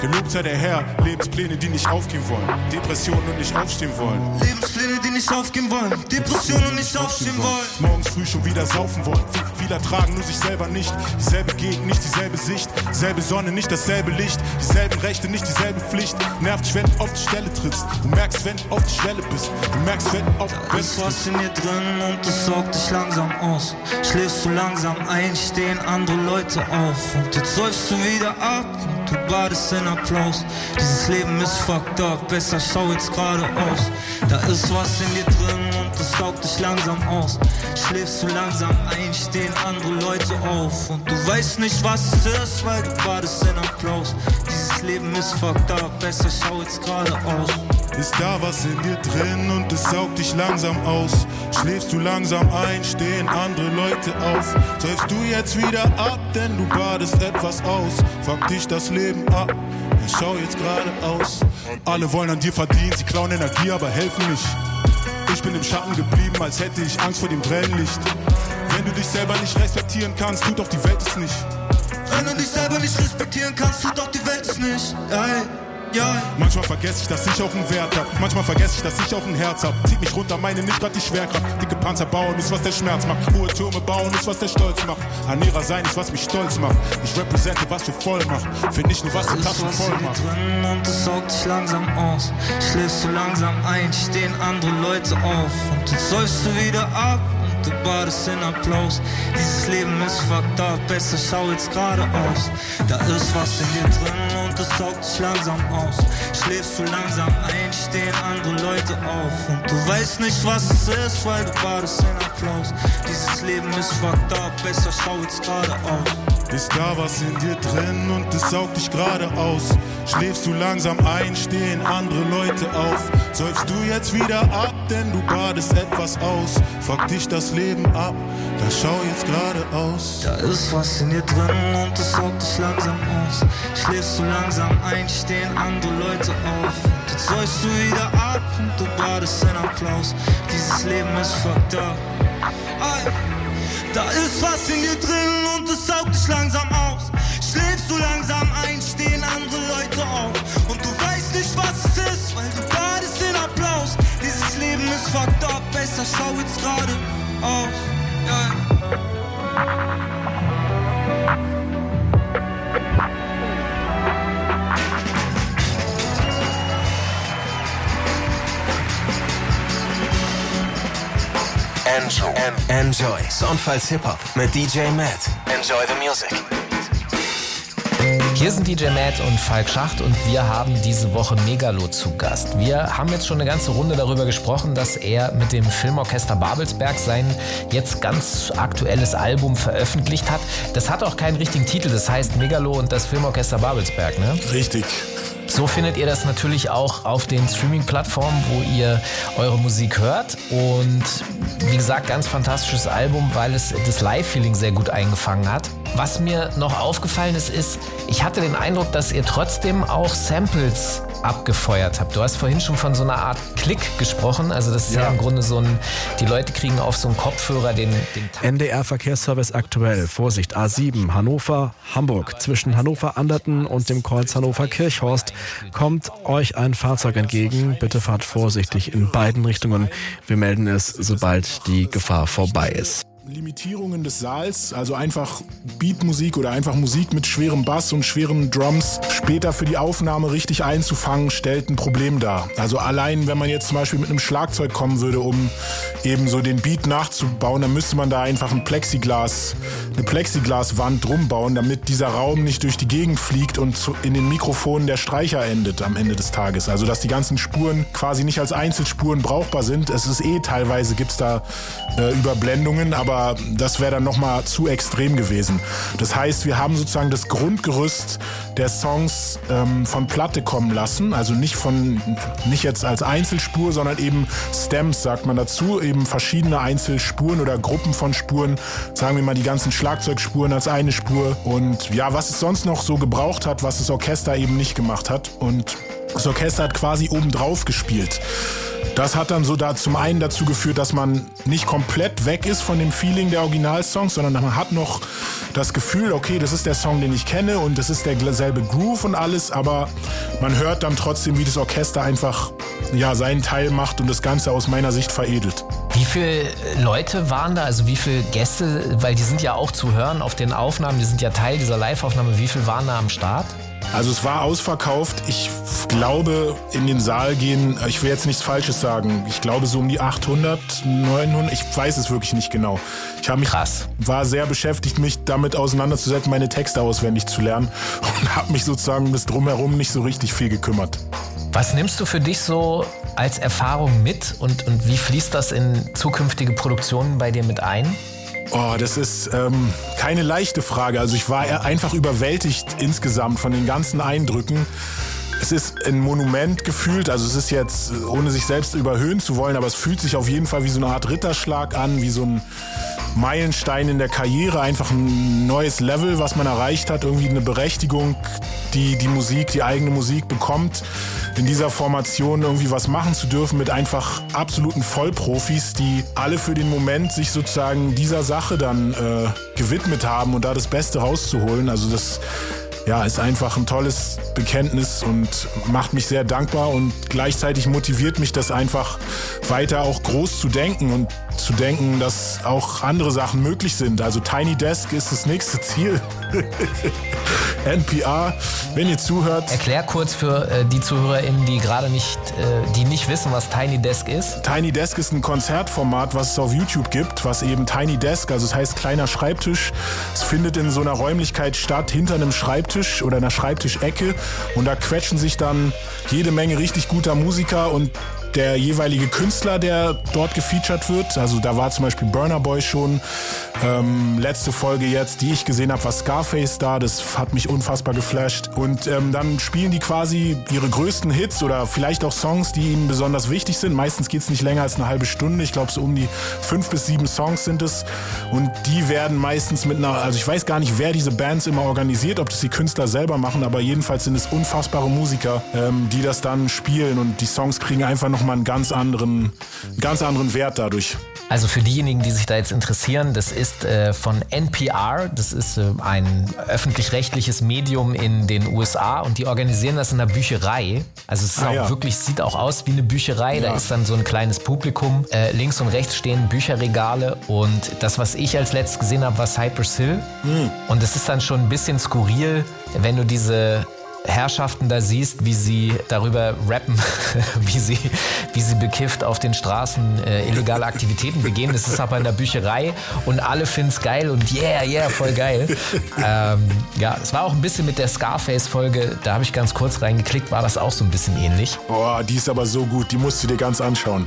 Gelobt sei der Herr, Lebenspläne, die nicht aufgehen wollen. Depressionen und nicht aufstehen wollen. Lebenspläne, die nicht aufgehen wollen. Depressionen und nicht aufstehen wollen. Morgens früh schon wieder saufen wollen. Viele tragen nur sich selber nicht. Dieselbe Gegend, nicht dieselbe Sicht. Selbe Sonne, nicht dasselbe Licht. Dieselben Rechte, nicht dieselbe Pflicht. Nervt dich, wenn du auf die Stelle trittst. Du merkst, wenn du auf die Schwelle bist. Du merkst, wenn du auf Da ist was in dir drin und das saugt dich langsam aus. Schläfst du langsam ein, stehen andere Leute auf. Und jetzt säufst du wieder ab du badest in Applaus. Dieses Leben ist fucked up, besser schau jetzt geradeaus. Da ist was in dir drin und das saugt dich langsam aus. Schläfst du langsam ein, stehen andere Leute auf. Und du weißt nicht, was es ist, weil du badest in Applaus. Dieses Leben ist fucked up, besser schau jetzt geradeaus. Ist da was in dir drin und es saugt dich langsam aus? Schläfst du langsam ein, stehen andere Leute auf? Säufst du jetzt wieder ab, denn du badest etwas aus? Fuck dich das Leben ab, ja, schau jetzt geradeaus. Alle wollen an dir verdienen, sie klauen Energie, aber helfen nicht. Ich bin im Schatten geblieben, als hätte ich Angst vor dem grellen. Wenn du dich selber nicht respektieren kannst, tut doch die Welt es nicht. Wenn du dich selber nicht respektieren kannst, tut doch die Welt es nicht. Ey. Ja. Manchmal vergesse ich, dass ich auch einen Wert hab. Manchmal vergesse ich, dass ich auch ein Herz hab. Zieht mich runter, meine nicht grad die Schwerkraft. Dicke Panzer bauen ist, was der Schmerz macht. Hohe Türme bauen ist, was der Stolz macht. Anierer sein ist, was mich stolz macht. Ich repräsente, was du voll macht. Find nicht nur, was die Taschen voll macht. drin und es saugt dich langsam aus. Schläfst du langsam ein, stehen andere Leute auf. Und jetzt säufst du wieder ab und du badest in Applaus. Dieses Leben ist fucked up, besser schau jetzt geradeaus. Da ist was in dir drin und es saugt dich langsam aus. Schläfst du langsam ein, stehen andere Leute auf. Und du weißt nicht, was es ist, weil du badest in Applaus. Dieses Leben ist fucked up, besser schau jetzt geradeaus. Ist da was in dir drin und es saugt dich gerade aus? Schläfst du langsam ein, stehen andere Leute auf? Säufst du jetzt wieder ab, denn du badest etwas aus? Fuck dich das Leben ab, da schau jetzt gerade aus. Da ist was in dir drin und es saugt dich langsam aus. Schläfst du langsam ein, stehen andere Leute auf. Jetzt säufst du wieder ab und du badest in Applaus. Dieses Leben ist fucked up. Da ist was in dir drin und es saugt dich langsam aus. Schläfst du langsam ein, stehen andere Leute auf. Und du weißt nicht, was es ist, weil du badest in Applaus. Dieses Leben ist fucked up, besser schau jetzt gerade aus. Ja. Enjoy. Enjoy. Soundfiles Hip-Hop mit DJ Matt. Enjoy the music. Hier sind DJ Matt und Falk Schacht und wir haben diese Woche Megalo zu Gast. Wir haben jetzt schon eine ganze Runde darüber gesprochen, dass er mit dem Filmorchester Babelsberg sein jetzt ganz aktuelles Album veröffentlicht hat. Das hat auch keinen richtigen Titel, das heißt Megalo und das Filmorchester Babelsberg, ne? Richtig. So findet ihr das natürlich auch auf den Streaming-Plattformen, wo ihr eure Musik hört. Und wie gesagt, ganz fantastisches Album, weil es das Live-Feeling sehr gut eingefangen hat. Was mir noch aufgefallen ist, ist, ich hatte den Eindruck, dass ihr trotzdem auch Samples abgefeuert habt. Du hast vorhin schon von so einer Art Klick gesprochen. Also das ist ja, ja im Grunde so ein, die Leute kriegen auf so einen Kopfhörer den, den NDR Verkehrsservice aktuell. Vorsicht, A7, Hannover, Hamburg. Zwischen Hannover-Anderten und dem Kreuz Hannover-Kirchhorst kommt euch ein Fahrzeug entgegen. Bitte fahrt vorsichtig in beiden Richtungen. Wir melden es, sobald die Gefahr vorbei ist. Limitierungen des Saals, also einfach Beatmusik oder einfach Musik mit schwerem Bass und schweren Drums später für die Aufnahme richtig einzufangen, stellt ein Problem dar. Also allein, wenn man jetzt zum Beispiel mit einem Schlagzeug kommen würde, um eben so den Beat nachzubauen, dann müsste man da einfach ein Plexiglas, eine Plexiglaswand drum bauen, damit dieser Raum nicht durch die Gegend fliegt und in den Mikrofonen der Streicher endet am Ende des Tages. Also dass die ganzen Spuren quasi nicht als Einzelspuren brauchbar sind. Es ist eh teilweise gibt's da äh, Überblendungen, aber aber das wäre dann nochmal zu extrem gewesen. Das heißt, wir haben sozusagen das Grundgerüst der Songs ähm, von Platte kommen lassen, also nicht von, nicht jetzt als Einzelspur, sondern eben Stems, sagt man dazu, eben verschiedene Einzelspuren oder Gruppen von Spuren, sagen wir mal die ganzen Schlagzeugspuren als eine Spur. Und ja, was es sonst noch so gebraucht hat, was das Orchester eben nicht gemacht hat. Und das Orchester hat quasi obendrauf gespielt. Das hat dann so da zum einen dazu geführt, dass man nicht komplett weg ist von dem Feeling der Originalsongs, sondern man hat noch das Gefühl, okay, das ist der Song, den ich kenne und das ist derselbe Groove und alles, aber man hört dann trotzdem, wie das Orchester einfach ja, seinen Teil macht und das Ganze aus meiner Sicht veredelt. Wie viele Leute waren da, also wie viele Gäste, weil die sind ja auch zu hören auf den Aufnahmen, die sind ja Teil dieser Live-Aufnahme, wie viele waren da am Start? Also es war ausverkauft. Ich glaube, in den Saal gehen, ich will jetzt nichts Falsches sagen, ich glaube so um die 800, 900, ich weiß es wirklich nicht genau. Ich habe mich Krass. war sehr beschäftigt, mich damit auseinanderzusetzen, meine Texte auswendig zu lernen und habe mich sozusagen bis drumherum nicht so richtig viel gekümmert. Was nimmst du für dich so als Erfahrung mit und, und wie fließt das in zukünftige Produktionen bei dir mit ein? Oh, das ist ähm, keine leichte Frage. Also ich war einfach überwältigt insgesamt von den ganzen Eindrücken. Es ist ein Monument gefühlt, also es ist jetzt, ohne sich selbst überhöhen zu wollen, aber es fühlt sich auf jeden Fall wie so eine Art Ritterschlag an, wie so ein Meilenstein in der Karriere, einfach ein neues Level, was man erreicht hat, irgendwie eine Berechtigung, die die Musik, die eigene Musik bekommt, in dieser Formation irgendwie was machen zu dürfen mit einfach absoluten Vollprofis, die alle für den Moment sich sozusagen dieser Sache dann äh, gewidmet haben und da das Beste rauszuholen. Also das ja, ist einfach ein tolles Bekenntnis und macht mich sehr dankbar und gleichzeitig motiviert mich das einfach weiter auch groß zu denken und zu denken, dass auch andere Sachen möglich sind. Also Tiny Desk ist das nächste Ziel. NPR, wenn ihr zuhört. Erklär kurz für äh, die ZuhörerInnen, die gerade nicht, äh, die nicht wissen, was Tiny Desk ist. Tiny Desk ist ein Konzertformat, was es auf YouTube gibt, was eben Tiny Desk, also es das heißt kleiner Schreibtisch. Es findet in so einer Räumlichkeit statt, hinter einem Schreibtisch oder einer Schreibtischecke. Und da quetschen sich dann jede Menge richtig guter Musiker und der jeweilige Künstler, der dort gefeatured wird. Also da war zum Beispiel Burner Boy schon. Ähm, letzte Folge jetzt, die ich gesehen habe, war Scarface da. Das hat mich unfassbar geflasht. Und ähm, dann spielen die quasi ihre größten Hits oder vielleicht auch Songs, die ihnen besonders wichtig sind. Meistens geht es nicht länger als eine halbe Stunde. Ich glaube, so um die fünf bis sieben Songs sind es. Und die werden meistens mit einer, also ich weiß gar nicht, wer diese Bands immer organisiert, ob das die Künstler selber machen, aber jedenfalls sind es unfassbare Musiker, ähm, die das dann spielen und die Songs kriegen einfach noch nochmal einen ganz anderen, ganz anderen Wert dadurch. Also für diejenigen, die sich da jetzt interessieren, das ist äh, von NPR, das ist äh, ein öffentlich-rechtliches Medium in den USA und die organisieren das in einer Bücherei. Also es ist ah, auch ja. wirklich, sieht auch aus wie eine Bücherei, ja. da ist dann so ein kleines Publikum. Äh, links und rechts stehen Bücherregale und das, was ich als letztes gesehen habe, war Cypress Hill. Mhm. Und es ist dann schon ein bisschen skurril, wenn du diese Herrschaften da siehst, wie sie darüber rappen, wie sie, wie sie bekifft auf den Straßen äh, illegale Aktivitäten begehen. Das ist aber in der Bücherei und alle finden es geil und yeah, yeah, voll geil. ähm, ja, es war auch ein bisschen mit der Scarface-Folge, da habe ich ganz kurz reingeklickt, war das auch so ein bisschen ähnlich. Boah, die ist aber so gut, die musst du dir ganz anschauen.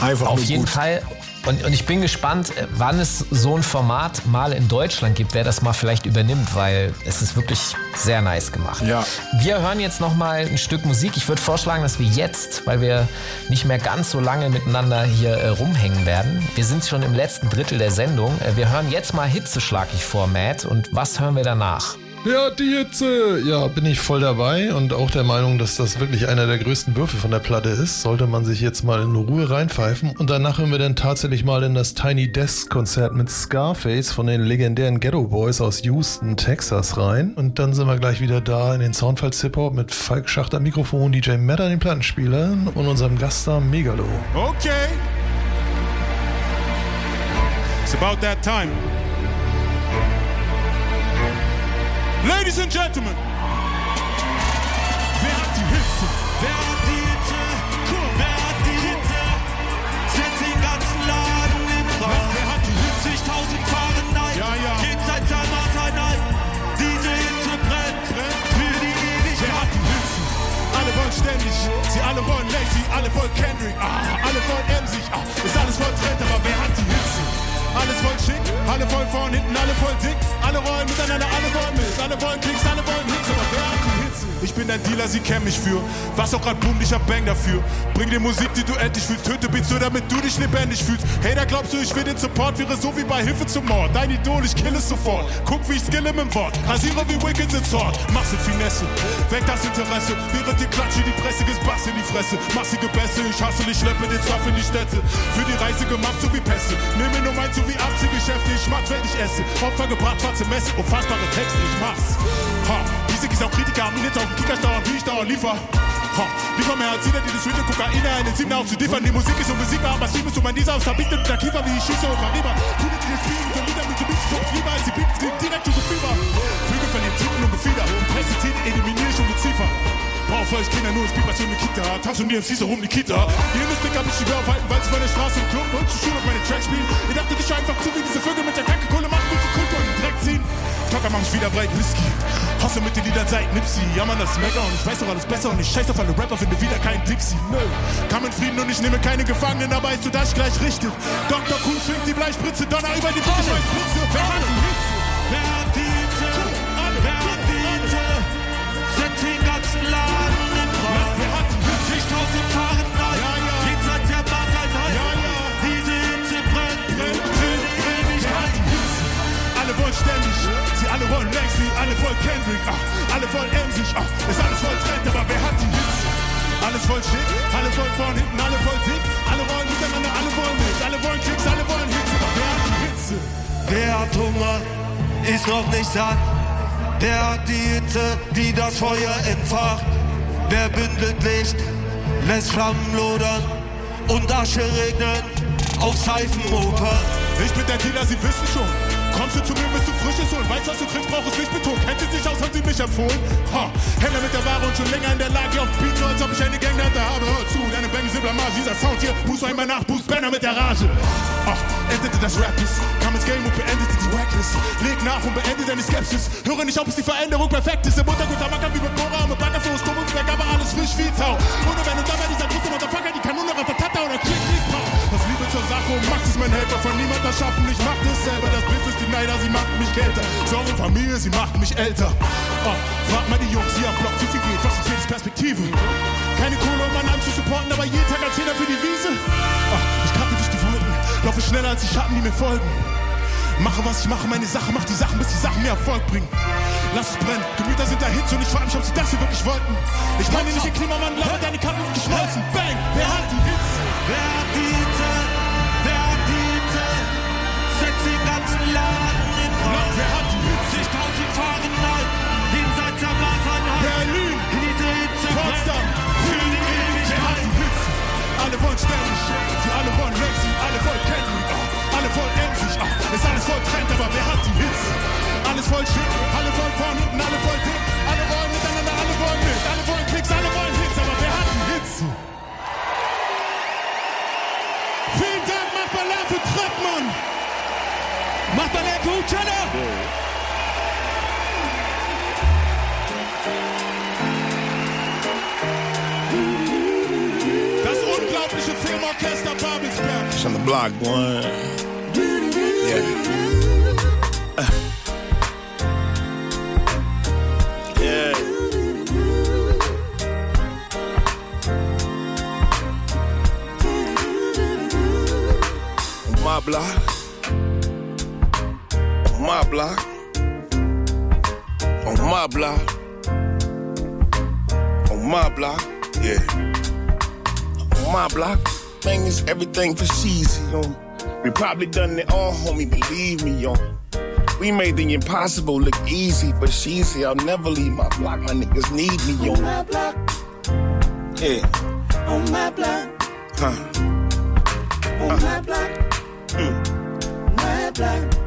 Einfach Auf jeden gut. Fall Und, und ich bin gespannt, äh, wann es so ein Format mal in Deutschland gibt, wer das mal vielleicht übernimmt, weil es ist wirklich sehr nice gemacht. Ja. Wir hören jetzt noch mal ein Stück Musik. Ich würde vorschlagen, dass wir jetzt, weil wir nicht mehr ganz so lange miteinander hier äh, rumhängen werden, wir sind schon im letzten Drittel der Sendung. Äh, wir hören jetzt mal Hitze schlag ich vor, Matt. Und was hören wir danach? Ja, die Hitze. Ja, bin ich voll dabei und auch der Meinung, dass das wirklich einer der größten Würfe von der Platte ist. Sollte man sich jetzt mal in Ruhe reinpfeifen. Und danach hören wir dann tatsächlich mal in das Tiny Desk Konzert mit Scarface von den legendären Ghetto Boys aus Houston, Texas rein. Und dann sind wir gleich wieder da in den Soundfalls Hip Hop mit Falk Schachter Mikrofon, DJ Matt an den Plattenspielern und unserem Gaststar Megalo. Okay. It's about that time. Ladies and Gentlemen. Wer hat die Hitze? Wer hat die Hitze? Cool. Wer hat die Hitze? Setzt den ganzen Laden in Brand. Wer hat die Hitze? 70.000 Fahrenheit. Ja, ja. Jenseits der Maßeinheit. Diese Hitze brennt. brennt. Für die Ewigkeit. Wer hat die Hitze? Alle wollen ständig. Sie alle wollen Lazy. Alle wollen Kendrick. Ah, alle wollen emsig. Ah, ist alles voll Trend. Schick, alle voll vorn, hinten, alle voll dick. Alle rollen miteinander, alle wollen mit. Alle wollen Klicks, alle wollen Hits, aber wer? Ich bin dein Dealer, sie kennen mich für. Was auch grad boomt, ich hab Bang dafür. Bring dir Musik, die du endlich fühlst. Töte Beats so, damit du dich lebendig fühlst. Hey, da glaubst du, ich will den Support, wäre so wie bei Hilfe zum Mord. Dein Idol, ich kill es sofort. Guck, wie ich skill im Wort. Rasiere wie Wicked in Sword. Mach's in Finesse, weg das Interesse. Während dir klatsche die Presse, Bass in die Fresse. Massige Bässe, ich hasse dich, schleppe den Zaff in die Städte. Für die Reise gemacht, so wie Pässe. Nimm mir nur mein so wie Abziehgeschäfte. Ich mach's, wenn ich esse. Opfer gebracht, schwarze Messe. Unfassbare Texte, ich mach's. Ha, Kies auch Kritiker jetzt auf dem Kicker dauern, wie ich dauer liefer. Ha, liefer mehr als jeder, die das wilde Kokaine in den Siebener auch zu liefern. Die Musik ist unbesiegbar, aber Sieben ist um ein dieser aus Verbietet mit der Kiefer, wie ich schieße und Kaliber. Kuhle, die das Fliegen, so wieder mit so Beats, guck's lieber als die Beats, klingt direkt und Fieber. Flügel verlieren Titel und Gefieder. Die Pestizide eliminiere ich und Geziefer. Brauch für euch Kinder nur, spielt bei so eine Kita. Tanz und im Caesar rum, Nikita. Die Industrie kann mich schwer aufhalten, weil sie von der Straße und Club und zu Schule meine Tracks spielen. Ihr dachtet, ich einfach zu, wie diese Vögel mit der Kacke Kohle machen ziehen. Tocker mach ich wieder breit Whisky. Hasse mit den Liedern seit Nipsey. Ja, man, das mega und ich weiß doch alles besser und ich scheiß auf alle Rapper, finde wieder kein Dixie. Nö. Kam in Frieden und ich nehme keine Gefangenen, aber ist du das gleich richtig. Dr. Kuhn schwingt die Bleispritze, Donner über die ich Spritze. Wer hat die Hitze? Wer hat Wollen Kendrick, ach, alle wollen emsig, ach, ist alles voll Trend, aber wer hat die Hitze? Alles voll schick, alle voll vorn, hinten, alle voll dick, alle wollen miteinander, alle wollen mit, alle wollen Klicks, alle wollen Hits, aber wer hat die Hitze? Wer hat Hunger, ist noch nicht satt. Wer hat die Hitze, die das Feuer entfacht? Wer bündelt Licht, lässt Flammen lodern und Asche regnen auf Seifenoper? Ich bin der Dealer, Sie wissen schon. Kommst du zu mir, bist du frisches holen. Weißt was du kriegst, brauchst es nicht betont. Kennt sie sich aus, haben sie mich empfohlen? Ha, Händler mit der Ware und schon länger in der Lage auf Beat, so als ob ich eine Gang da habe. Hör zu, deine Bang ist Blamage. Dieser Sound hier, muss einmal nach, Boost Banner mit der Rage. Ach, endete das Rap ist, kam ins Game und beendete die Wacklist. Leg nach und beende deine Skepsis. Höre nicht, ob es die Veränderung perfekt ist. Im Muttergut am Acker wie mit Cora, mit Butterflows, Dumm und aber alles frisch wie Tau. Ohne wenn und dabei dieser große Motherfucker, die kann nur noch Ratata oder Quick Quick Pau. Sache und Macht ist mein Helfer. Von niemand das schaffen, ich mach das selber. Das Business, die Neider, sie macht mich kälter. Sorge Familie, sie macht mich älter. Oh, frag mal die Jungs hier am Block, wie sie geht. Was ist jedes Perspektive? Keine Kohle, um meinen Arm zu supporten, aber jeden Tag als Zehner für die Wiese. Ach, ich kappe durch die Wolken, laufe schneller als die Schatten, die mir folgen. Mache, was ich mache, meine Sache, mach die Sachen, bis die Sachen mir Erfolg bringen. Lass es brennen, Gemüter sind erhitzt und ich frage mich, ob sie das hier wirklich wollten. Ich meine nicht den Klimawandel, aber deine ist geschmolzen. Bang, wer hat die Hitze? Wer hat die ganzen Laden in Brand. Wer hat die Hitze? 60.000 Fahrenheit, jenseits der Maßeinheit. Berlin, Diese Hitze Potsdam, für die Ewigkeit. Alle wollen ständig, sie alle wollen Lexi, alle wollen ah, alle wollen emsig, ah, ist alles voll Trend, aber wer hat die Hitze? Alles voll schick, alle voll vorn, hinten, alle voll block. Yeah. My block. On my block. On my block. On my block. Yeah. On my block. Thing is everything for cheesy, yo. We probably done it all, homie, believe me, yo. We made the impossible look easy, but cheesy. I'll never leave my block. My niggas need me, yo. On my block. Yeah. On my block. Huh. On my block. Mm. My block.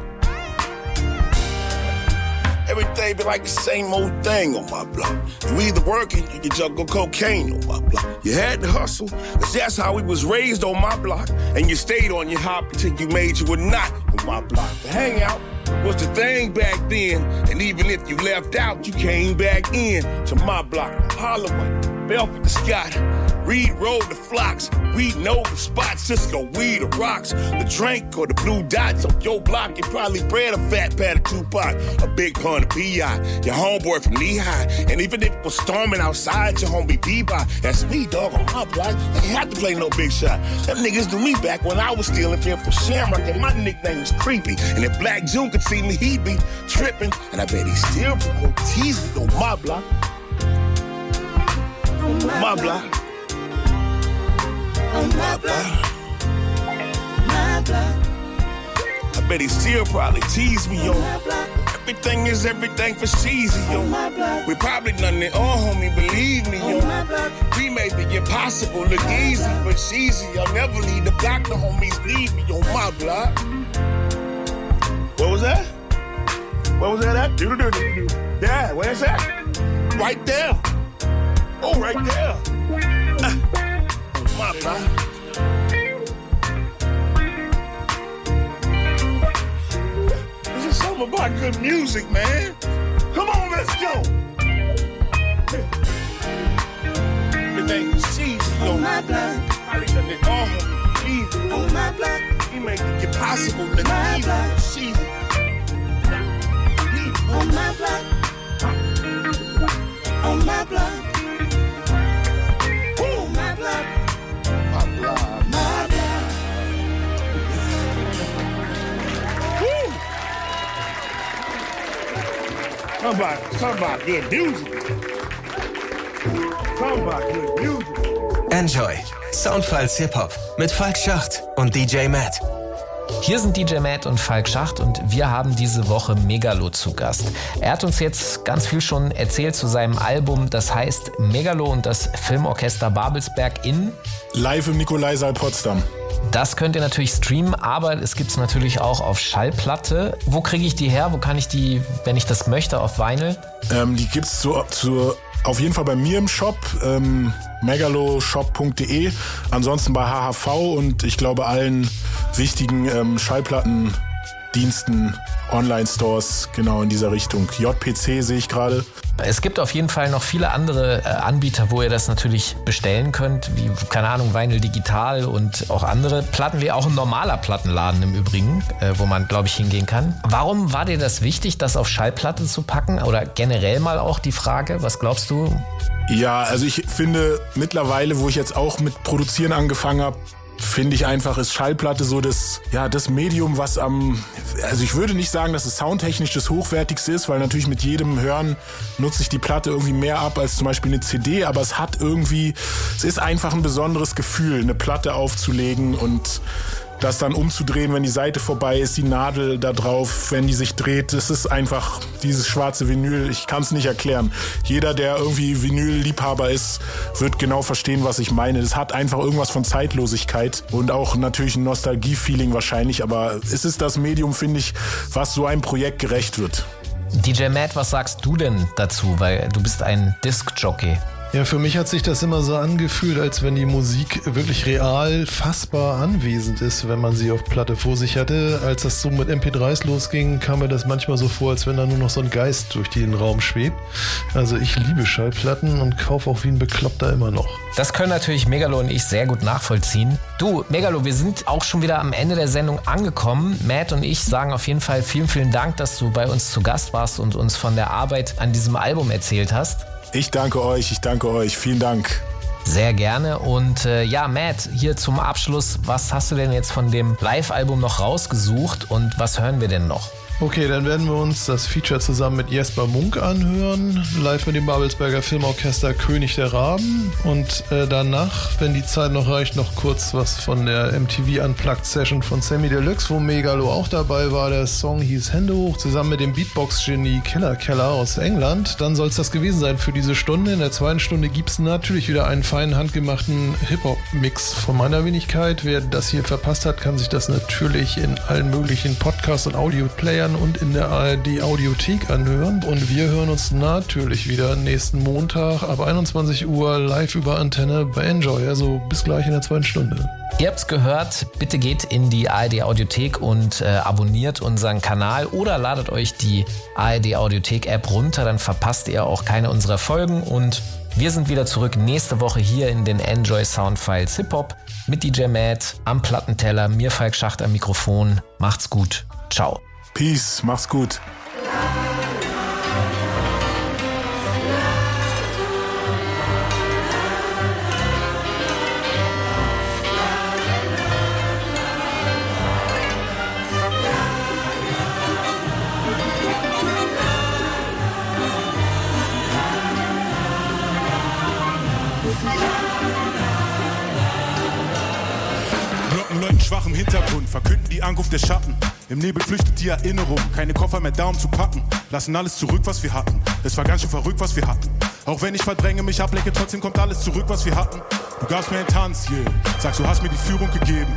Everything be like the same old thing on my block. You either working, you can juggle cocaine on my block. You had to hustle, cause that's how we was raised on my block. And you stayed on your hop until you made you a knot on my block. The hangout was the thing back then. And even if you left out, you came back in to my block. Holloway, Belford the Scott, Reed Road the Flocks, we know the spot, Cisco, we the rocks, the drink or the blue dots on your block. You probably bred a fat pat of Tupac, a big pun of P.I., your homeboy from Lehigh. And even if it was storming outside, your homie P.B.I., that's me, dog, on my block. I ain't have to play no big shot. Them niggas knew me back when I was stealing pin for Shamrock, and my nickname was Creepy. And if Black June could see me, he'd be tripping. And I bet he still tease me on my block. On My block. On my block. My block. I bet he still probably tease me, yo. On. Everything is everything for cheesy, yo. On my block. We probably done it all, homie, believe me, yo. On my block. We made the impossible look easy, but cheesy. I'll never leave the block, the homies leave me on my block. What was that? What was that at? Yeah, where's that? Right there. Oh, right there. On my block. This is something about good music, man. Come on, let's go. Everything is cheesy. On my block. Probably done it all, homie. Easy. On my block. We make it impossible look My block. Cheesy. On my block. On my block. Talk about, talk about good music. Talk about good music. Enjoy. Soundfiles Hip-Hop mit Falk Schacht und DJ Matt. Hier sind DJ Matt und Falk Schacht und wir haben diese Woche Megalo zu Gast. Er hat uns jetzt ganz viel schon erzählt zu seinem Album, das heißt Megalo und das Filmorchester Babelsberg in. Live im Nikolaisaal Potsdam. Das könnt ihr natürlich streamen, aber es gibt es natürlich auch auf Schallplatte. Wo kriege ich die her? Wo kann ich die, wenn ich das möchte, auf Vinyl? Ähm, die gibt's zu, zu, auf jeden Fall bei mir im Shop, ähm, megaloshop.de. Ansonsten bei HHV und ich glaube allen wichtigen ähm, Schallplattendiensten, Online-Stores, genau in dieser Richtung. JPC sehe ich gerade. Es gibt auf jeden Fall noch viele andere äh, Anbieter, wo ihr das natürlich bestellen könnt, wie, keine Ahnung, Vinyl Digital und auch andere Platten, wie auch ein normaler Plattenladen im Übrigen, äh, wo man, glaube ich, hingehen kann. Warum war dir das wichtig, das auf Schallplatte zu packen? Oder generell mal auch die Frage, was glaubst du? Ja, also ich finde mittlerweile, wo ich jetzt auch mit Produzieren angefangen habe, finde ich einfach, ist Schallplatte so das, ja, das Medium, was am, also ich würde nicht sagen, dass es soundtechnisch das hochwertigste ist, weil natürlich mit jedem Hören nutze ich die Platte irgendwie mehr ab als zum Beispiel eine CD, aber es hat irgendwie, es ist einfach ein besonderes Gefühl, eine Platte aufzulegen und das dann umzudrehen, wenn die Seite vorbei ist, die Nadel da drauf, wenn die sich dreht. Es ist einfach dieses schwarze Vinyl. Ich kann es nicht erklären. Jeder, der irgendwie Vinyl-Liebhaber ist, wird genau verstehen, was ich meine. Es hat einfach irgendwas von Zeitlosigkeit und auch natürlich ein Nostalgie-Feeling wahrscheinlich. Aber es ist das Medium, finde ich, was so einem Projekt gerecht wird. DJ Matt, was sagst du denn dazu? Weil du bist ein Disc-Jockey. Ja, für mich hat sich das immer so angefühlt, als wenn die Musik wirklich real fassbar anwesend ist, wenn man sie auf Platte vor sich hatte. Als das so mit MP3s losging, kam mir das manchmal so vor, als wenn da nur noch so ein Geist durch den Raum schwebt. Also ich liebe Schallplatten und kaufe auch wie ein Bekloppter immer noch. Das können natürlich Megalo und ich sehr gut nachvollziehen. Du, Megalo, wir sind auch schon wieder am Ende der Sendung angekommen. Matt und ich sagen auf jeden Fall vielen, vielen Dank, dass du bei uns zu Gast warst und uns von der Arbeit an diesem Album erzählt hast. Ich danke euch, ich danke euch. Vielen Dank. Sehr gerne. Und äh, ja, Matt, hier zum Abschluss, was hast du denn jetzt von dem Live-Album noch rausgesucht und was hören wir denn noch? Okay, dann werden wir uns das Feature zusammen mit Jesper Munk anhören, live mit dem Babelsberger Filmorchester König der Raben und äh, danach, wenn die Zeit noch reicht, noch kurz was von der MTV Unplugged Session von Sammy Deluxe, wo Megalo auch dabei war. Der Song hieß Hände hoch, zusammen mit dem Beatbox-Genie Killer Keller aus England. Dann soll es das gewesen sein für diese Stunde. In der zweiten Stunde gibt es natürlich wieder einen feinen handgemachten Hip-Hop-Mix von meiner Wenigkeit. Wer das hier verpasst hat, kann sich das natürlich in allen möglichen Podcasts und Audio-Playern und in der ARD Audiothek anhören. Und wir hören uns natürlich wieder nächsten Montag ab 21 Uhr live über Antenne bei Enjoy. Also bis gleich in der zweiten Stunde. Ihr habt's gehört, bitte geht in die ARD Audiothek und äh, abonniert unseren Kanal oder ladet euch die ARD Audiothek App runter, dann verpasst ihr auch keine unserer Folgen und wir sind wieder zurück nächste Woche hier in den Enjoy Soundfiles Hip Hop mit DJ Matt am Plattenteller, mir Falk Schacht am Mikrofon. Macht's gut. Ciao. Peace, mach's gut. Glocken läuten schwach im Hintergrund, verkünden die Ankunft der Schatten. Im Nebel flüchtet die Erinnerung, keine Koffer mehr da, um zu packen. Lassen alles zurück, was wir hatten. Es war ganz schön verrückt, was wir hatten. Auch wenn ich verdränge, mich ablenke, trotzdem kommt alles zurück, was wir hatten. Du gabst mir einen Tanz, yeah. Sagst, du hast mir die Führung gegeben.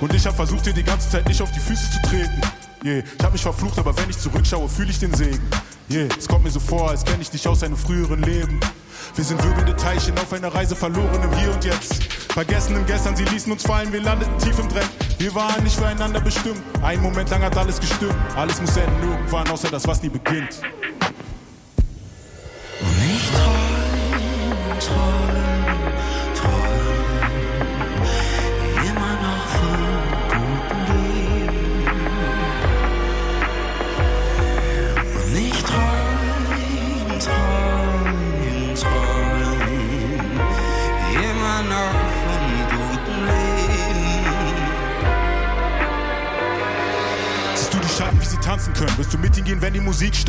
Und ich hab versucht, dir die ganze Zeit nicht auf die Füße zu treten. Yeah. Ich hab mich verflucht, aber wenn ich zurückschaue, fühle ich den Segen. Yeah. Es kommt mir so vor, als kenne ich dich aus einem früheren Leben. Wir sind wirbelnde Teilchen auf einer Reise verloren im Hier und Jetzt. Vergessen im Gestern, sie ließen uns fallen, wir landeten tief im Dreck. Wir waren nicht füreinander bestimmt. Ein Moment lang hat alles gestimmt. Alles muss enden irgendwann, außer das, was nie beginnt.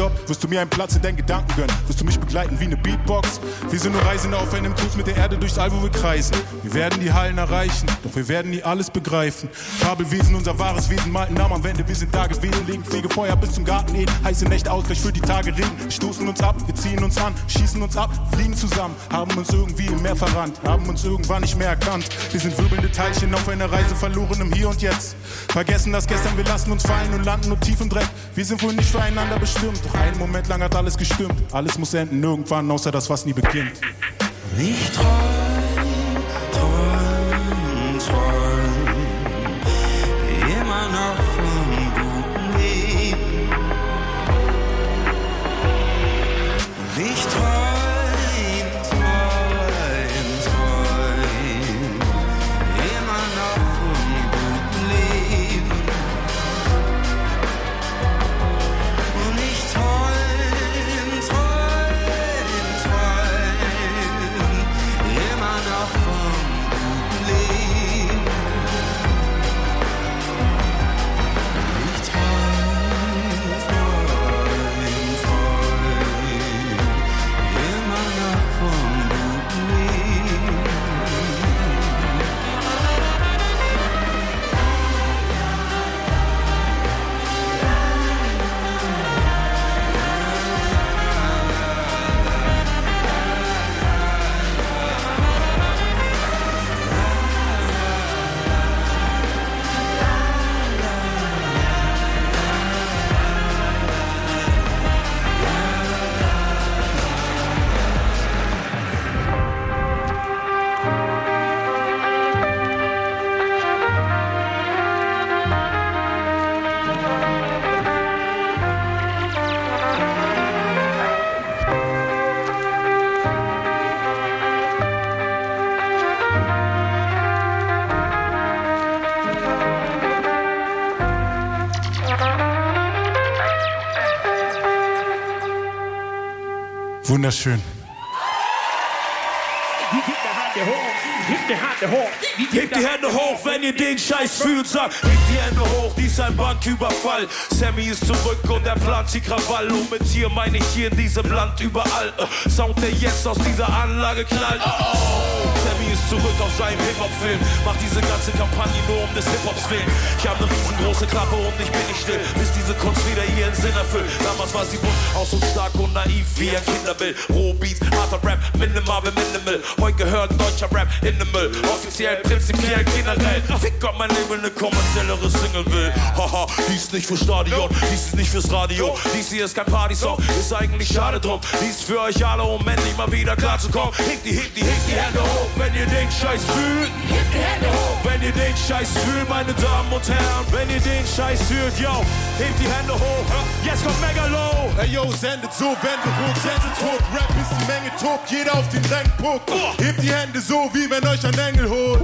Stoppt? Wirst du mir einen Platz in deinen Gedanken gönnen? Wirst du mich begleiten wie eine Beatbox? Wir sind nur Reisende auf einem Kurs mit der Erde durchs All, wo wir kreisen. Wir werden die Hallen erreichen, doch wir werden nie alles begreifen. Fabelwesen, unser wahres Wesen, malten Namen am Wände, wir sind da gewesen, legen Fegefeuer bis zum Garten ehen. Heiße Nächte Ausgleich für die Tage Regen. Stoßen uns ab, wir ziehen uns an, schießen uns ab, fliegen zusammen, haben uns irgendwie im Meer verrannt, haben uns irgendwann nicht mehr erkannt. Wir sind wirbelnde Teilchen auf einer Reise verloren im Hier und Jetzt. Vergessen das gestern, wir lassen uns fallen und landen nur tief im Dreck. Wir sind wohl nicht füreinander bestimmt, einen Moment lang hat alles gestimmt. Alles muss enden irgendwann, außer das, was nie beginnt. Nicht träum, Wunderschön. Hebt die Hände hoch. Wenn ihr den Scheiß fühlt. Sagt, hebt die Hände hoch, dies ein Banküberfall. Sammy ist zurück und er plant die Krawall. Und mit hier meine ich hier in diesem Land überall. Äh, Sound, der jetzt aus dieser Anlage knallt. Oh, oh. Sammy ist zurück auf seinem Hip-Hop-Film. Macht diese ganze Kampagne nur um des Hip-Hops willen. Ich habe eine riesengroße Klappe und ich bin nicht still, bis diese Kunst wieder ihren Sinn erfüllt. Damals war sie bunt, auch so stark und naiv wie ein Kinderbild. Rohbeats, harter Rap, minimal minimal. Heute gehört deutscher Rap in den Müll. Offiziell, prinzipiell, generell. Fick Gott, mein Leben eine kommerziellere Single will. Haha, dies nicht für Stadion, dies ist nicht fürs Radio. Dies hier ist kein Party-Song, ist eigentlich schade drum. Dies für euch alle, um endlich mal wieder klarzukommen. Hebt die, hebt die, hebt die Hände hoch, wenn ihr den Scheiß fühlt. Hebt die Hände hoch, wenn ihr den Scheiß fühlt, meine Damen und Herren. Wenn ihr den Scheiß fühlt, yo, hebt die Hände hoch. Jetzt kommt Megalo. Ey yo, sendet so Wände hoch, sendet tot. Rap ist die Menge tobt, jeder auf den guckt. Hebt die Hände so, wie wenn euch ein Engel holt.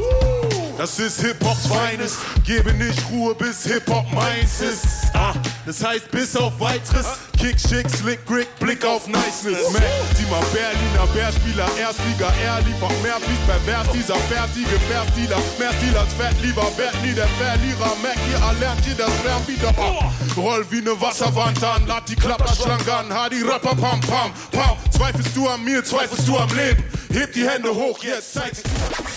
Das ist Hip-Hops Feines. Gebe nicht Ruhe, bis Hip-Hop meins ist. Ah, das heißt, bis auf weiteres. Kick, Schick, Slick, Grick, Blick auf Niceness. Mac, mal Berliner Bärspieler, Erstliga, er liefert mehr, fließt pervers. Dieser fertige Bärdealer, mehr Stil als Fett, lieber Bert, nie der Verlierer. Mac, ihr erlernt ihr das Lärm wieder ab. Roll wie ne Wasserwand an, lad die Klapperschlange an, ha die Rapper, pam, pam, pam. Zweifelst du an mir, zweifelst du am Leben. Heb die Hände hoch, jetzt zeig sie.